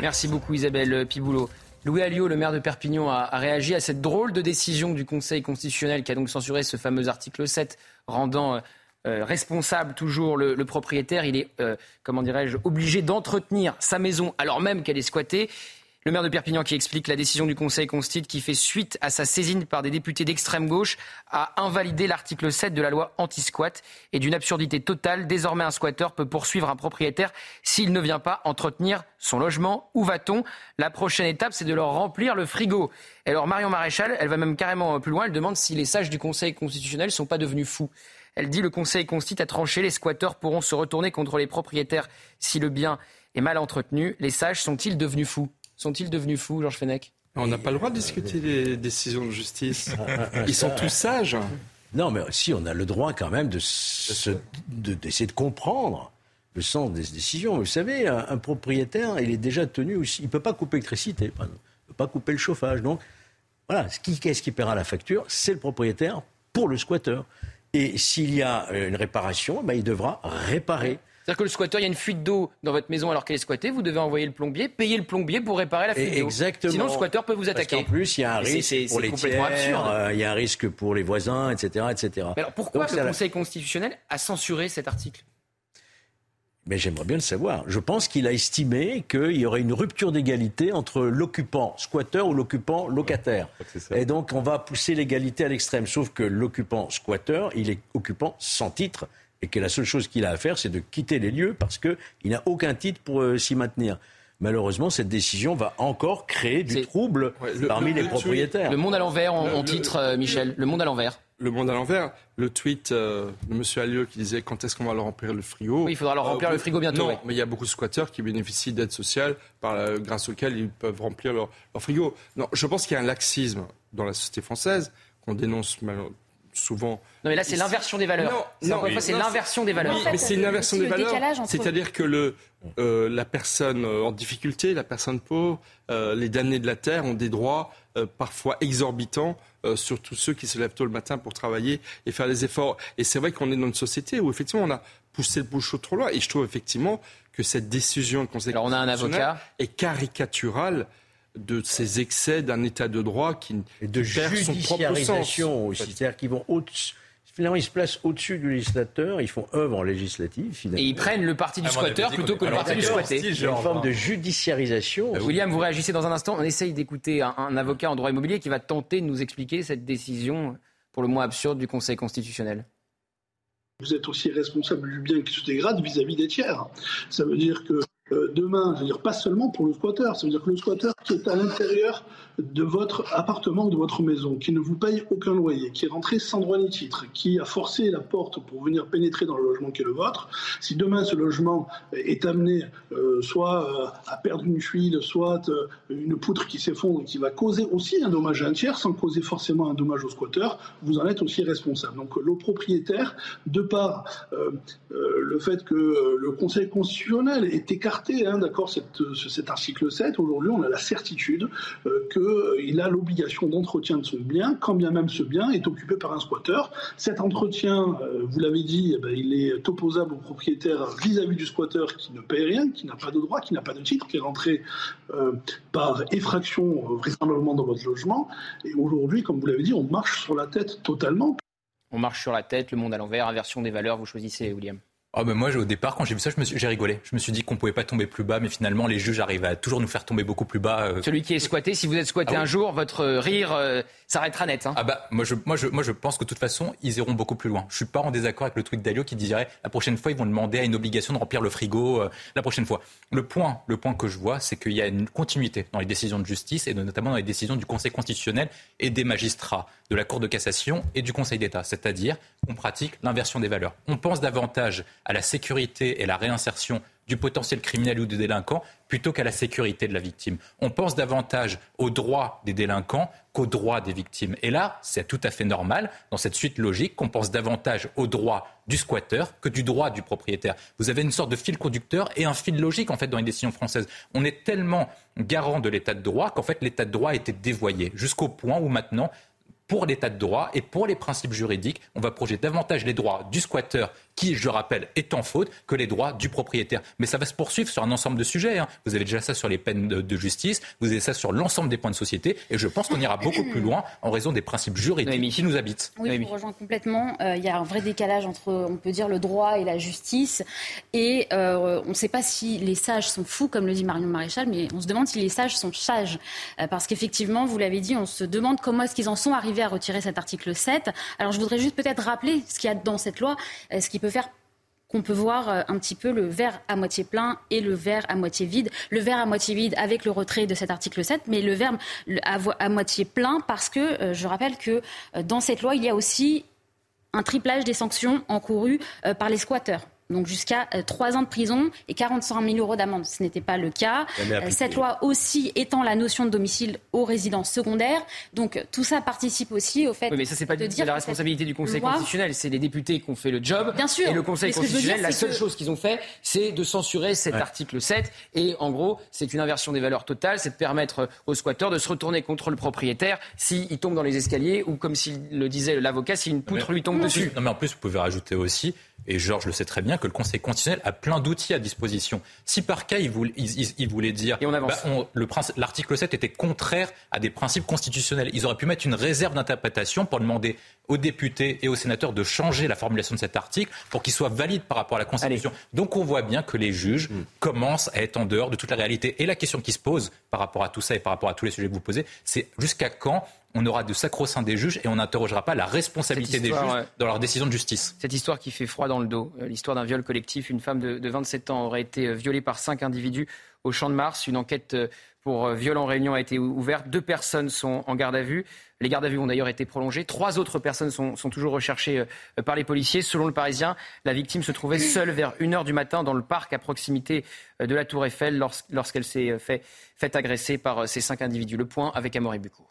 Merci beaucoup Isabelle Piboulot. Louis Alliot, le maire de Perpignan, a, réagi à cette drôle de décision du Conseil constitutionnel qui a donc censuré ce fameux article 7 rendant euh, euh, responsable toujours le, propriétaire. Il est, euh, comment dirais-je, obligé d'entretenir sa maison alors même qu'elle est squattée. Le maire de Perpignan qui explique la décision du Conseil constitutionnel qui fait suite à sa saisine par des députés d'extrême gauche a invalidé l'article 7 de la loi anti-squat et d'une absurdité totale. Désormais, un squatteur peut poursuivre un propriétaire s'il ne vient pas entretenir son logement. Où va-t-on? La prochaine étape, c'est de leur remplir le frigo. Alors Marion Maréchal, elle va même carrément plus loin. Elle demande si les sages du Conseil constitutionnel ne sont pas devenus fous. Elle dit le Conseil constitue a tranché, les squatteurs pourront se retourner contre les propriétaires si le bien est mal entretenu. Les sages sont-ils devenus fous? Sont-ils devenus fous, Georges Fenech? On n'a pas le droit de discuter des décisions de justice. [laughs] Ils sont tous sages. Non, mais si, on a le droit quand même d'essayer de, de, comprendre le sens des décisions. Vous savez, un, propriétaire, il est déjà tenu aussi. Il ne peut pas couper l'électricité, il ne peut pas couper le chauffage. Donc, voilà, qu'est-ce qui paiera la facture? C'est le propriétaire pour le squatteur. Et s'il y a une réparation, ben, il devra réparer. C'est-à-dire que le squatteur, il y a une fuite d'eau dans votre maison alors qu'elle est squattée, vous devez envoyer le plombier, payer le plombier pour réparer la fuite d'eau. Exactement. Sinon, le squatteur peut vous attaquer. en plus, il y a un risque pour les tiers, euh, il y a un risque pour les voisins, etc. etc. alors pourquoi le Conseil constitutionnel a censuré cet article? Mais j'aimerais bien le savoir. Je pense qu'il a estimé qu'il y aurait une rupture d'égalité entre l'occupant squatteur ou l'occupant locataire. Et donc on va pousser l'égalité à l'extrême. Sauf que l'occupant squatteur, il est occupant sans titre et que la seule chose qu'il a à faire, c'est de quitter les lieux parce qu'il n'a aucun titre pour euh, s'y maintenir. Malheureusement, cette décision va encore créer du trouble parmi les propriétaires. Le monde à l'envers, en, titre, euh, Michel. Le monde à l'envers. Le monde à l'envers. Le tweet euh, de M. Allieu qui disait quand est-ce qu'on va leur remplir le frigo. Oui, il faudra leur remplir le frigo bientôt. Non, mais il y a beaucoup de squatteurs qui bénéficient d'aides sociales par grâce auxquelles ils peuvent remplir leur, leur frigo. Non, je pense qu'il y a un laxisme dans la société française qu'on dénonce souvent. Non, mais là, c'est l'inversion des valeurs. Non, c'est l'inversion des valeurs. mais c'est une inversion des valeurs. C'est-à-dire que le, euh, la personne euh, en difficulté, la personne pauvre, euh, les damnés de la terre ont des droits parfois exorbitants sur tous ceux qui se lèvent tôt le matin pour travailler et faire des efforts. Et c'est vrai qu'on est dans une société où effectivement on a poussé le bouchon trop loin. Et je trouve effectivement que cette décision de Conseil Alors on a un avocat est caricaturale de ces excès d'un état de droit qui et de perd son propre sens. aussi, c'est-à-dire qu'ils vont au Finalement, ils se placent au-dessus du législateur, ils font œuvre en législative. Et ils prennent le parti du squatteur plutôt que le parti du squatté. Il une forme de judiciarisation. Euh, William, vous réagissez dans un instant. On essaye d'écouter un, avocat en droit immobilier qui va tenter de nous expliquer cette décision, pour le moins absurde, du Conseil constitutionnel. Vous êtes aussi responsable du bien qui se dégrade vis-à-vis des tiers. Ça veut dire que demain, je veux dire pas seulement pour le squatteur, ça veut dire que le squatteur qui est à l'intérieur de votre appartement, de votre maison, qui ne vous paye aucun loyer, qui est rentré sans droit ni titre, qui a forcé la porte pour venir pénétrer dans le logement qui est le vôtre, si demain ce logement est amené euh, soit euh, à perdre une fuite, soit euh, une poutre qui s'effondre et qui va causer aussi un dommage à un tiers, sans causer forcément un dommage au squatteur, vous en êtes aussi responsable. Donc le propriétaire, de par le fait que le Conseil constitutionnel est écarté, hein, d'accord, cet article 7, aujourd'hui on a la certitude que il a l'obligation d'entretien de son bien, quand bien même ce bien est occupé par un squatteur. Cet entretien, euh, vous l'avez dit, eh ben, il est opposable au propriétaire vis-à-vis du squatteur qui ne paye rien, qui n'a pas de droit, qui n'a pas de titre, qui est rentré euh, par effraction euh, vraisemblablement dans votre logement. Et aujourd'hui, comme vous l'avez dit, on marche sur la tête totalement. On marche sur la tête, le monde à l'envers, inversion des valeurs, vous choisissez, William. Oh ben moi, au départ, quand j'ai vu ça, j'ai rigolé. Je me suis dit qu'on pouvait pas tomber plus bas, mais finalement, les juges arrivent à toujours nous faire tomber beaucoup plus bas. Euh. Celui qui est squatté, si vous êtes squatté ah un jour, votre rire euh, s'arrêtera net. Hein. Ah bah moi je, moi, je, moi je pense que de toute façon, ils iront beaucoup plus loin. Je suis pas en désaccord avec le tweet d'Alio qui dirait la prochaine fois, ils vont demander à une obligation de remplir le frigo euh, la prochaine fois. Le point, le point que je vois, c'est qu'il y a une continuité dans les décisions de justice et notamment dans les décisions du Conseil constitutionnel et des magistrats de la Cour de cassation et du Conseil d'État. C'est-à-dire qu'on pratique l'inversion des valeurs. On pense davantage à la sécurité et la réinsertion du potentiel criminel ou du délinquant plutôt qu'à la sécurité de la victime. On pense davantage aux droits des délinquants qu'aux droits des victimes. Et là, c'est tout à fait normal, dans cette suite logique, qu'on pense davantage aux droits du squatteur que du droit du propriétaire. Vous avez une sorte de fil conducteur et un fil logique, en fait, dans les décisions françaises. On est tellement garant de l'état de droit qu'en fait, l'état de droit a été dévoyé, jusqu'au point où maintenant, pour l'état de droit et pour les principes juridiques, on va projeter davantage les droits du squatteur qui, je rappelle, est en faute, que les droits du propriétaire. Mais ça va se poursuivre sur un ensemble de sujets. Hein. Vous avez déjà ça sur les peines de, justice, vous avez ça sur l'ensemble des points de société, et je pense qu'on ira beaucoup plus loin en raison des principes juridiques qui nous habitent. Oui, je vous rejoins complètement. Euh, il y a un vrai décalage entre, on peut dire, le droit et la justice, et euh, on ne sait pas si les sages sont fous, comme le dit Marion Maréchal, mais on se demande si les sages sont sages, euh, parce qu'effectivement, vous l'avez dit, on se demande comment est-ce qu'ils en sont arrivés à retirer cet article 7. Alors je voudrais juste peut-être rappeler ce qu'il y a dans cette loi, ce qui peut faire qu'on peut voir euh, un petit peu le verre à moitié plein et le verre à moitié vide. Le verre à moitié vide avec le retrait de cet article 7, mais le verre à, moitié plein parce que euh, je rappelle que euh, dans cette loi, il y a aussi un triplage des sanctions encourues par les squatteurs. Donc jusqu'à euh, trois ans de prison et 45 000 euros d'amende. Ce n'était pas le cas. Euh, cette loi aussi étend la notion de domicile aux résidences secondaires. Donc tout ça participe aussi au fait oui, mais ça, c'est pas de dire la responsabilité du Conseil constitutionnel. C'est les députés qui ont fait le job. Bien sûr. Et le Conseil constitutionnel, la seule chose qu'ils ont fait, c'est de censurer cet article 7. Et en gros, c'est une inversion des valeurs totales. C'est de permettre aux squatteurs de se retourner contre le propriétaire s'il tombe dans les escaliers ou, comme s'il le disait l'avocat, si une poutre lui tombe dessus. Non, mais en plus, vous pouvez rajouter aussi et Georges le sait très bien, que le Conseil constitutionnel a plein d'outils à disposition. Si par cas, il voulait, il, voulait dire et on avance. Bah, l'article 7 était contraire à des principes constitutionnels, ils auraient pu mettre une réserve d'interprétation pour demander aux députés et aux sénateurs de changer la formulation de cet article pour qu'il soit valide par rapport à la Constitution. Donc on voit bien que les juges mm. commencent à être en dehors de toute la réalité. Et la question qui se pose par rapport à tout ça et par rapport à tous les sujets que vous posez, c'est jusqu'à quand on aura de sacro-saint des juges et on n'interrogera pas la responsabilité des juges dans leur décision de justice? Cette histoire qui fait froid dans le dos, euh, l'histoire d'un viol collectif. Une femme de, 27 ans aurait été euh, violée par cinq individus au Champ de Mars. Une enquête euh, pour viol en réunion a été ouverte. Deux personnes sont en garde à vue. Les gardes à vue ont d'ailleurs été prolongées. Trois autres personnes sont, toujours recherchées par les policiers. Selon le Parisien, la victime se trouvait seule vers 1h du matin dans le parc à proximité de la Tour Eiffel lorsqu'elle s'est fait, fait, agresser par ces cinq individus. Le point avec Amaury Bucco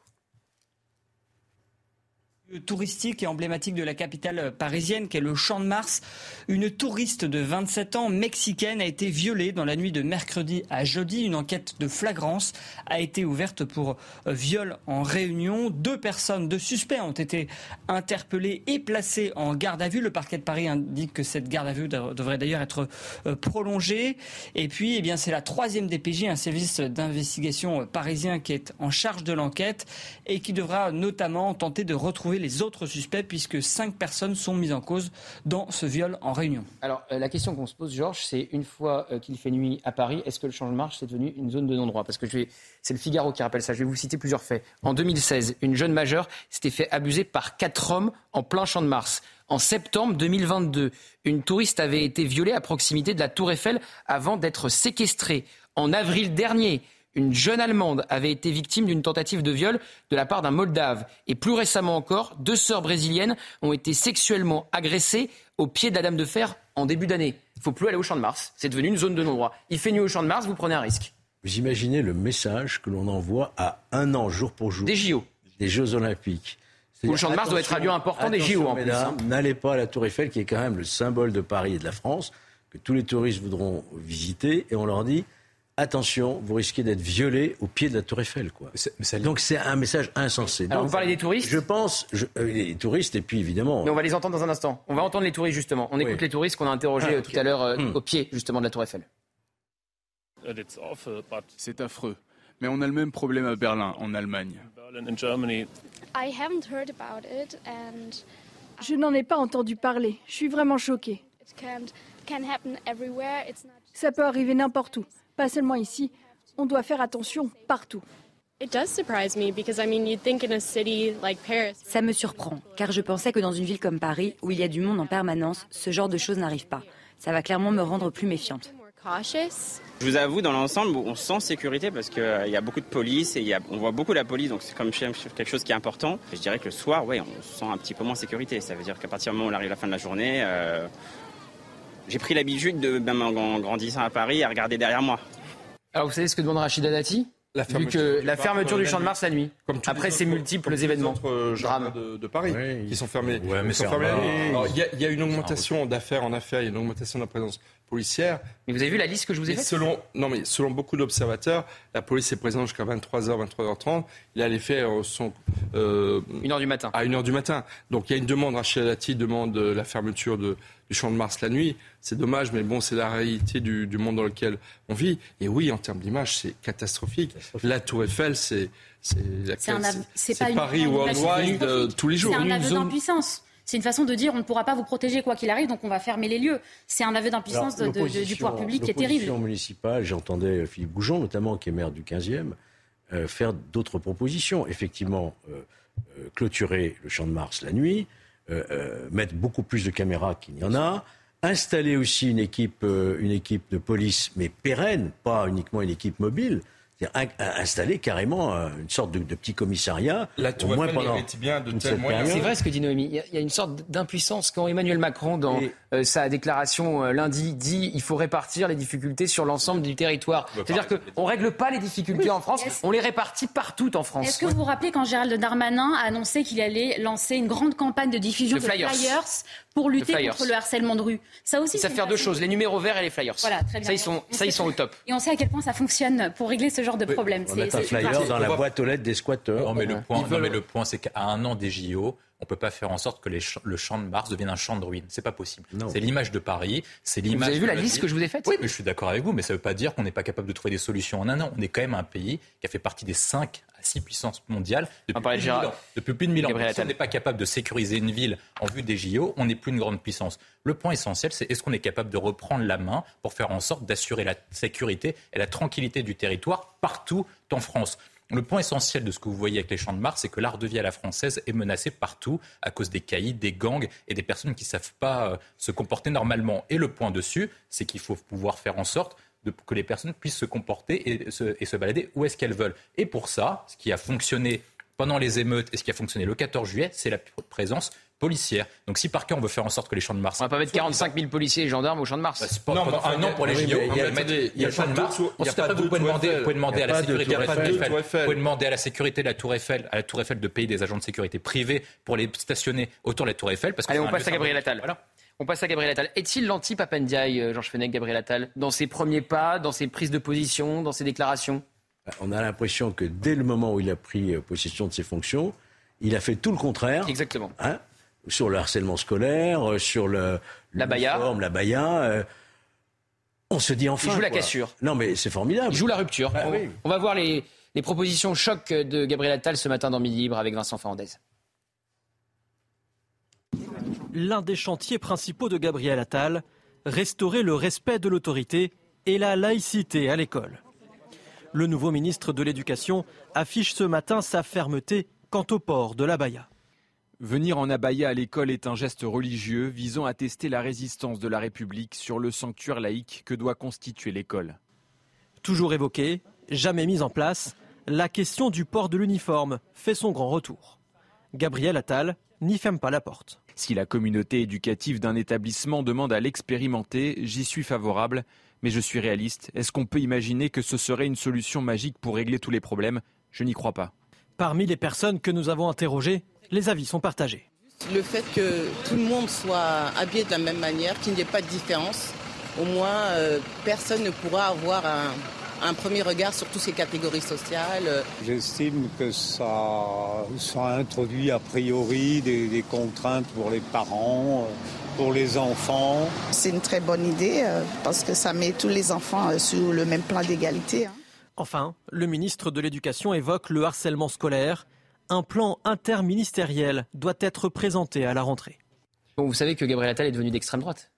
touristique et emblématique de la capitale parisienne qu'est le Champ de Mars. Une touriste de 27 ans mexicaine a été violée dans la nuit de mercredi à jeudi. Une enquête de flagrance a été ouverte pour euh, viol en réunion. Deux personnes, deux suspects ont été interpellés et placés en garde à vue. Le parquet de Paris indique que cette garde à vue devrait d'ailleurs être euh, prolongée. Et puis, eh bien, c'est la troisième DPJ, un service d'investigation parisien qui est en charge de l'enquête et qui devra notamment tenter de retrouver les autres suspects puisque cinq personnes sont mises en cause dans ce viol en réunion. Alors euh, la question qu'on se pose, Georges, c'est une fois euh, qu'il fait nuit à Paris, est-ce que le champ de marche est devenu une zone de non-droit? Parce que c'est le Figaro qui rappelle ça. Je vais vous citer plusieurs faits. En 2016, une jeune majeure s'était fait abuser par quatre hommes en plein champ de Mars. En septembre 2022, une touriste avait été violée à proximité de la Tour Eiffel avant d'être séquestrée. En avril dernier, une jeune Allemande avait été victime d'une tentative de viol de la part d'un Moldave. Et plus récemment encore, deux sœurs brésiliennes ont été sexuellement agressées au pied de la Dame de Fer en début d'année. Il ne faut plus aller au Champ de Mars. C'est devenu une zone de non-droit. Il fait nuit au Champ de Mars, vous prenez un risque. Vous imaginez le message que l'on envoie à un an, jour pour jour. Des JO. Des Jeux Olympiques. le Champ de Mars doit être un lieu important des JO en plus. Hein. N'allez pas à la Tour Eiffel, qui est quand même le symbole de Paris et de la France, que tous les touristes voudront visiter, et on leur dit attention, vous risquez d'être violé au pied de la Tour Eiffel. Quoi. Donc c'est un message insensé. Alors vous parlez des touristes Je pense, euh, les touristes, et puis évidemment... Mais on va les entendre dans un instant. On va entendre les touristes justement. On écoute les touristes qu'on a interrogés ah, euh, tout à l'heure euh, hmm. au pied justement de la Tour Eiffel. C'est affreux. Mais on a le même problème à Berlin, en Allemagne. Je n'en ai pas entendu parler. Je suis vraiment choquée. Ça peut arriver n'importe où pas seulement ici. On doit faire attention partout. Ça me surprend, car je pensais que dans une ville comme Paris, où il y a du monde en permanence, ce genre de choses n'arrive pas. Ça va clairement me rendre plus méfiante. Je vous avoue, dans l'ensemble, on sent sécurité parce qu'il euh, y a beaucoup de police et on voit beaucoup la police, donc c'est comme quelque chose qui est important. je dirais que le soir, ouais, on se sent un petit peu moins sécurité. Ça veut dire qu'à partir du moment où on arrive à la fin de la journée, euh, j'ai pris l'habitude, de, même en grandissant à Paris, à regarder derrière moi. Alors vous savez ce que demande Rachida Dati la Vu que la fermeture du champ de Mars la nuit, après ces multiples événements, euh, drames de, Paris qui sont fermés. il y, a une augmentation d'affaires en affaires, il y a une augmentation de la présence policière. Mais vous avez vu la liste que je vous ai faite selon, Non, mais selon beaucoup d'observateurs, la police est présente jusqu'à 23h, 23h30. Là, les faits euh, sont... Euh, une heure du matin. À une heure du matin. Donc il y a une demande, Rachida Dati demande la fermeture de, du champ de Mars la nuit. C'est dommage, mais bon, c'est la réalité du, monde dans lequel on vit. Et oui, en termes d'image, c'est catastrophique. La Tour Eiffel, c'est c'est Paris worldwide euh, tous les jours. C'est un aveu d'impuissance. C'est une façon de dire on ne pourra pas vous protéger quoi qu'il arrive, donc on va fermer les lieux. C'est un aveu d'impuissance du pouvoir public qui est terrible. Municipale, j'entendais Philippe Goujon, notamment, qui est maire du 15e, euh, faire d'autres propositions. Effectivement, euh, clôturer le champ de Mars la nuit, mettre beaucoup plus de caméras qu'il n'y en a, installer aussi une équipe, une équipe de police, mais pérenne, pas uniquement une équipe mobile. Installer carrément euh, une sorte de, petit commissariat. La Tour moins Eiffel pendant bien de. C'est vrai ce que dit Noémie. Il y a, une sorte d'impuissance quand Emmanuel Macron, dans euh, sa déclaration euh, lundi, dit il faut répartir les difficultés sur l'ensemble du territoire. C'est-à-dire qu'on ne règle pas les difficultés en France, on les répartit partout en France. Est-ce que vous vous rappelez quand Gérald Darmanin a annoncé qu'il allait lancer une grande campagne de diffusion de, flyers. Pour lutter contre le harcèlement de rue Ça aussi, ça fait faire deux choses les numéros verts et les flyers. Voilà, très bien. Ça, ils sont, ça, ils sont au top. Et on sait à quel point ça fonctionne pour régler ce genre de problème. On met un flyer dans la boîte aux lettres des squatteurs. Non, mais le point, mais le point c'est qu'à un an des JO, on ne peut pas faire en sorte que les le champ de Mars devienne un champ de ruines. C'est pas possible. C'est l'image de Paris, c'est l'image. Vous avez vu la liste que je vous ai faite Oui, mais je suis d'accord avec vous, mais ça ne veut pas dire qu'on n'est pas capable de trouver des solutions en un an. On est quand même un pays qui a fait partie des cinq à six puissances mondiales depuis, plus de, ans. depuis plus de mille ans. Si on n'est pas capable de sécuriser une ville en vue des JO, on n'est plus une grande puissance. Le point essentiel, c'est est-ce qu'on est capable de reprendre la main pour faire en sorte d'assurer la sécurité et la tranquillité du territoire partout en France? Le point essentiel de ce que vous voyez avec les champs de Mars, c'est que l'art de vie à la française est menacé partout à cause des caïds, des gangs et des personnes qui ne savent pas euh, se comporter normalement. Et le point dessus, c'est qu'il faut pouvoir faire en sorte que les personnes puissent se comporter et se, et se balader où est-ce qu'elles veulent. Et pour ça, ce qui a fonctionné pendant les émeutes et ce qui a fonctionné le 14 juillet, c'est la présence policière. Donc si par cas on veut faire en sorte que les champs de Mars... On va pas mettre 45 000 policiers et gendarmes aux champs de Mars. Bah, pas, non, un an pour les JO. Il y a le champ de Mars. Ensuite après vous pouvez demander, à la sécurité de la Tour Eiffel. Vous pouvez demander à la sécurité de la Tour Eiffel, à la Tour Eiffel de payer des agents de sécurité privés pour les stationner autour de la Tour Eiffel. Parce que Allez, on passe à Gabriel Attal. On passe à Gabriel Attal. Est-il l'anti-Papendiaï, euh, Georges Fenech, Gabriel Attal, dans ses premiers pas, dans ses prises de position, dans ses déclarations? Bah, On a l'impression que dès le moment où il a pris euh, possession de ses fonctions, il a fait tout le contraire. Exactement. Hein? Sur le harcèlement scolaire, euh, sur le la baya, la baya. Euh, on se dit enfin. Il joue la cassure. Non, mais c'est formidable. Il joue la rupture. Bah on, va voir les, les, propositions choc de Gabriel Attal ce matin dans Midi Libre avec Vincent Fernandez. L'un des chantiers principaux de Gabriel Attal, restaurer le respect de l'autorité et la laïcité à l'école. Le nouveau ministre de l'Éducation affiche ce matin sa fermeté quant au port de la baya. Venir en abaya à l'école est un geste religieux visant à tester la résistance de la République sur le sanctuaire laïque que doit constituer l'école. Toujours évoquée, jamais mise en place, la question du port de l'uniforme fait son grand retour. Gabriel Attal n'y ferme pas la porte. Si la communauté éducative d'un établissement demande à l'expérimenter, j'y suis favorable, mais je suis réaliste. Est-ce qu'on peut imaginer que ce serait une solution magique pour régler tous les problèmes? Je n'y crois pas. Parmi les personnes que nous avons interrogées, les avis sont partagés. Le fait que tout le monde soit habillé de la même manière, qu'il n'y ait pas de différence, au moins euh, personne ne pourra avoir un, premier regard sur toutes ces catégories sociales. J'estime que ça, ça introduit a priori des, contraintes pour les parents, euh, pour les enfants. C'est une très bonne idée euh, parce que ça met tous les enfants sur le même plan d'égalité. Hein. Enfin, le ministre de l'Éducation évoque le harcèlement scolaire un plan interministériel doit être présenté à la rentrée. vous savez que Gabriel Attal est devenu d'extrême droite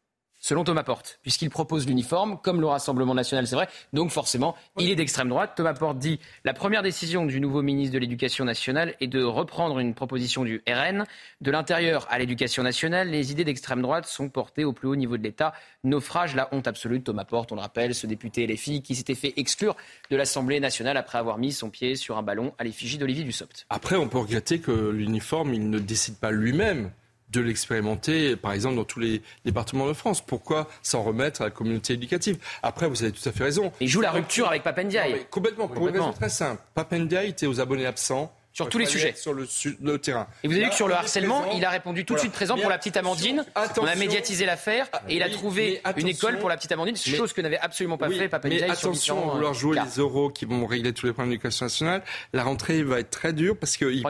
selon Thomas Porte, puisqu'il propose l'uniforme, comme le Rassemblement national, c'est vrai. Donc forcément, il est d'extrême droite. Thomas Porte dit la première décision du nouveau ministre de l'Éducation nationale est de reprendre une proposition du RN. De l'intérieur à l'éducation nationale, les idées d'extrême droite sont portées au plus haut niveau de l'État. Naufrage, la honte absolue de Thomas Porte, on le rappelle, ce député LFI qui s'était fait exclure de l'Assemblée nationale après avoir mis son pied sur un ballon à l'effigie d'Olivier Dussopt. Après, on peut regretter que l'uniforme, il ne décide pas lui-même de l'expérimenter, par exemple, dans tous les départements de France. Pourquoi s'en remettre à la communauté éducative? Après, vous avez tout à fait raison. Il joue la rupture avec Papendiaï. complètement, pour une raison très simple. Papendiaï était aux abonnés absents sur tous les sujets. Sur le, terrain. Et vous avez vu que sur le harcèlement, il a répondu tout de suite présent pour la petite Amandine. On a médiatisé l'affaire ah, et il a trouvé une école pour la petite Amandine, chose que n'avait absolument pas fait Papa Mais attention, à vouloir jouer les euros qui vont régler tous les problèmes de l'éducation nationale. La rentrée va être très dure parce qu'il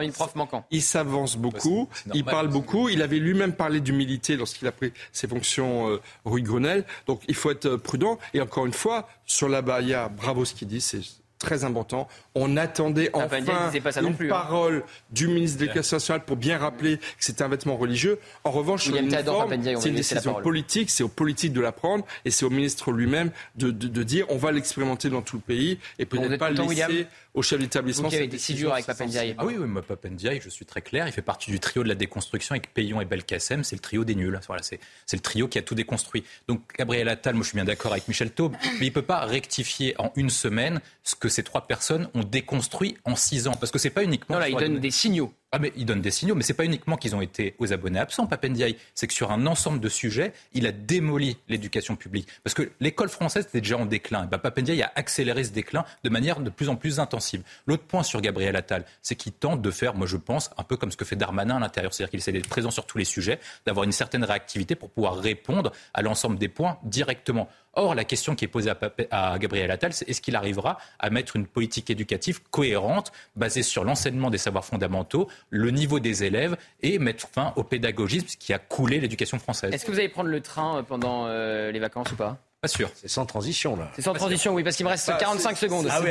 il s'avance beaucoup, il parle beaucoup. Il avait lui-même parlé d'humilité lorsqu'il a pris ses fonctions euh, rue Grenelle. Donc il faut être prudent. Et encore une fois, sur la Bahia, bravo ce qu'il dit, c'est très important. On attendait ah, enfin une hein. parole du ministre de l'Éducation nationale pour bien rappeler que c'était un vêtement religieux. En revanche, c'est une décision politique, c'est aux politiques de la prendre et c'est au ministre lui-même de, dire on va l'expérimenter dans tout le pays et peut-être pas le laisser au chef d'établissement. Qui avait été si dur avec Papendiaï. Ah oui, oui, moi, Papendiaï, je suis très clair, il fait partie du trio de la déconstruction avec Payon et Belkacem, c'est le trio des nuls. Voilà, c'est le trio qui a tout déconstruit. Donc Gabriel Attal, moi je suis bien d'accord avec Michel Taube, mais il ne peut pas rectifier en une semaine ce que que ces trois personnes ont déconstruit en six ans. Parce que c'est pas uniquement. Non, là, ils donnent des signaux. Ah, mais ils donnent des signaux, mais c'est pas uniquement qu'ils ont été aux abonnés absents, Papendiaï. C'est que sur un ensemble de sujets, il a démoli l'éducation publique. Parce que l'école française était déjà en déclin. Et ben, Papendiaï a accéléré ce déclin de manière de plus en plus intensive. L'autre point sur Gabriel Attal, c'est qu'il tente de faire, moi je pense, un peu comme ce que fait Darmanin à l'intérieur. C'est-à-dire qu'il essaie d'être présent sur tous les sujets, d'avoir une certaine réactivité pour pouvoir répondre à l'ensemble des points directement. Or, la question qui est posée à, Gabriel Attal, c'est est-ce qu'il arrivera à mettre une politique éducative cohérente, basée sur l'enseignement des savoirs fondamentaux, le niveau des élèves et mettre fin au pédagogisme qui a coulé l'éducation française. Est-ce que vous allez prendre le train euh, pendant euh, les vacances ou pas? Pas sûr. C'est sans transition, là. C'est sans transition, oui, parce qu'il me reste 45 bah, secondes. Ah oui,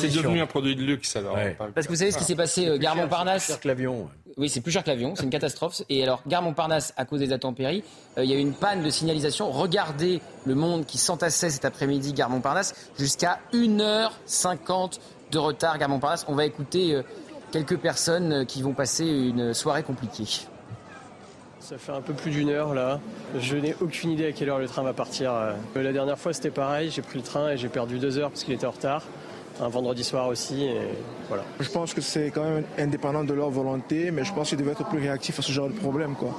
c'est devenu un produit de luxe, alors. Parce que vous savez ce qui s'est passé, euh, Gare Montparnasse. C'est plus cher que l'avion. Oui, c'est plus cher que l'avion, c'est une catastrophe. Et alors, Gare Montparnasse, à cause des intempéries, il y a eu une panne de signalisation. Regardez le monde qui s'entassait cet après-midi, Gare Montparnasse, jusqu'à 1h50 de retard, Gare Montparnasse. On va écouter quelques personnes qui vont passer une soirée compliquée. Ça fait un peu plus d'une heure là. Je n'ai aucune idée à quelle heure le train va partir. Euh, la dernière fois c'était pareil, j'ai pris le train et j'ai perdu deux heures parce qu'il était en retard. Un vendredi soir aussi, et voilà. Je pense que c'est quand même indépendant de leur volonté, mais je pense qu'ils devaient être plus réactifs à ce genre de problème. Quoi.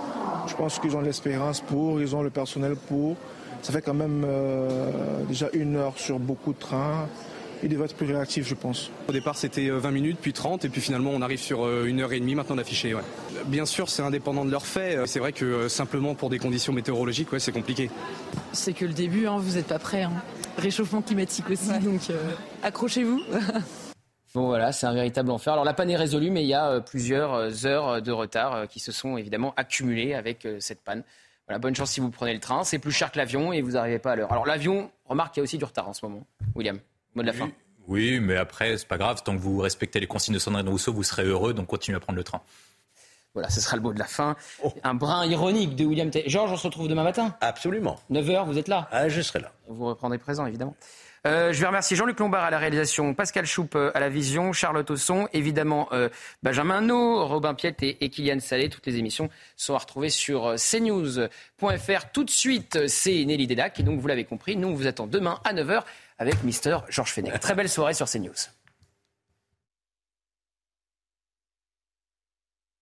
Je pense qu'ils ont l'espérance pour, ils ont le personnel pour. Ça fait quand même euh, déjà une heure sur beaucoup de trains il devrait être plus réactif, je pense. Au départ, c'était 20 euh, minutes, puis 30, et puis finalement, on arrive sur euh, une heure et demie maintenant d'afficher. Ouais. Bien sûr, c'est indépendant de leur fait. Euh, c'est vrai que simplement pour des conditions météorologiques, ouais, c'est compliqué. C'est que le début, hein, vous n'êtes pas prêts. Hein. Réchauffement climatique aussi, donc accrochez-vous. [laughs] Bon voilà, c'est un véritable enfer. Alors la panne est résolue, mais il y a plusieurs heures de retard qui se sont évidemment accumulées avec cette panne. Voilà, bonne chance si vous prenez le train. C'est plus cher que l'avion et vous n'arrivez pas à l'heure. Alors l'avion, remarque qu'il y a aussi du retard en ce moment. William de la fin. Oui, mais après, c'est pas grave. Tant que vous respectez les consignes de Sandrine Rousseau, vous serez heureux. Donc continuez à prendre le train. Voilà, ce sera le mot de la fin. Oh. Un brin ironique de William T. Georges, on se retrouve demain matin Absolument. 9h, vous êtes là ah, Je serai là. Vous reprendrez présent, évidemment. Euh, je vais remercier Jean-Luc Lombard à la réalisation, Pascal Choup euh, à la vision, Charlotte Osson, évidemment euh, Benjamin No, Robin Piet et, et, Kylian Salé. Toutes les émissions sont à retrouver sur cnews.fr. Tout de suite, c'est Nelly Dedac. Et donc, vous l'avez compris, nous, on vous attend demain à 9h avec Mister Georges Fenech. Très belle soirée sur CNews.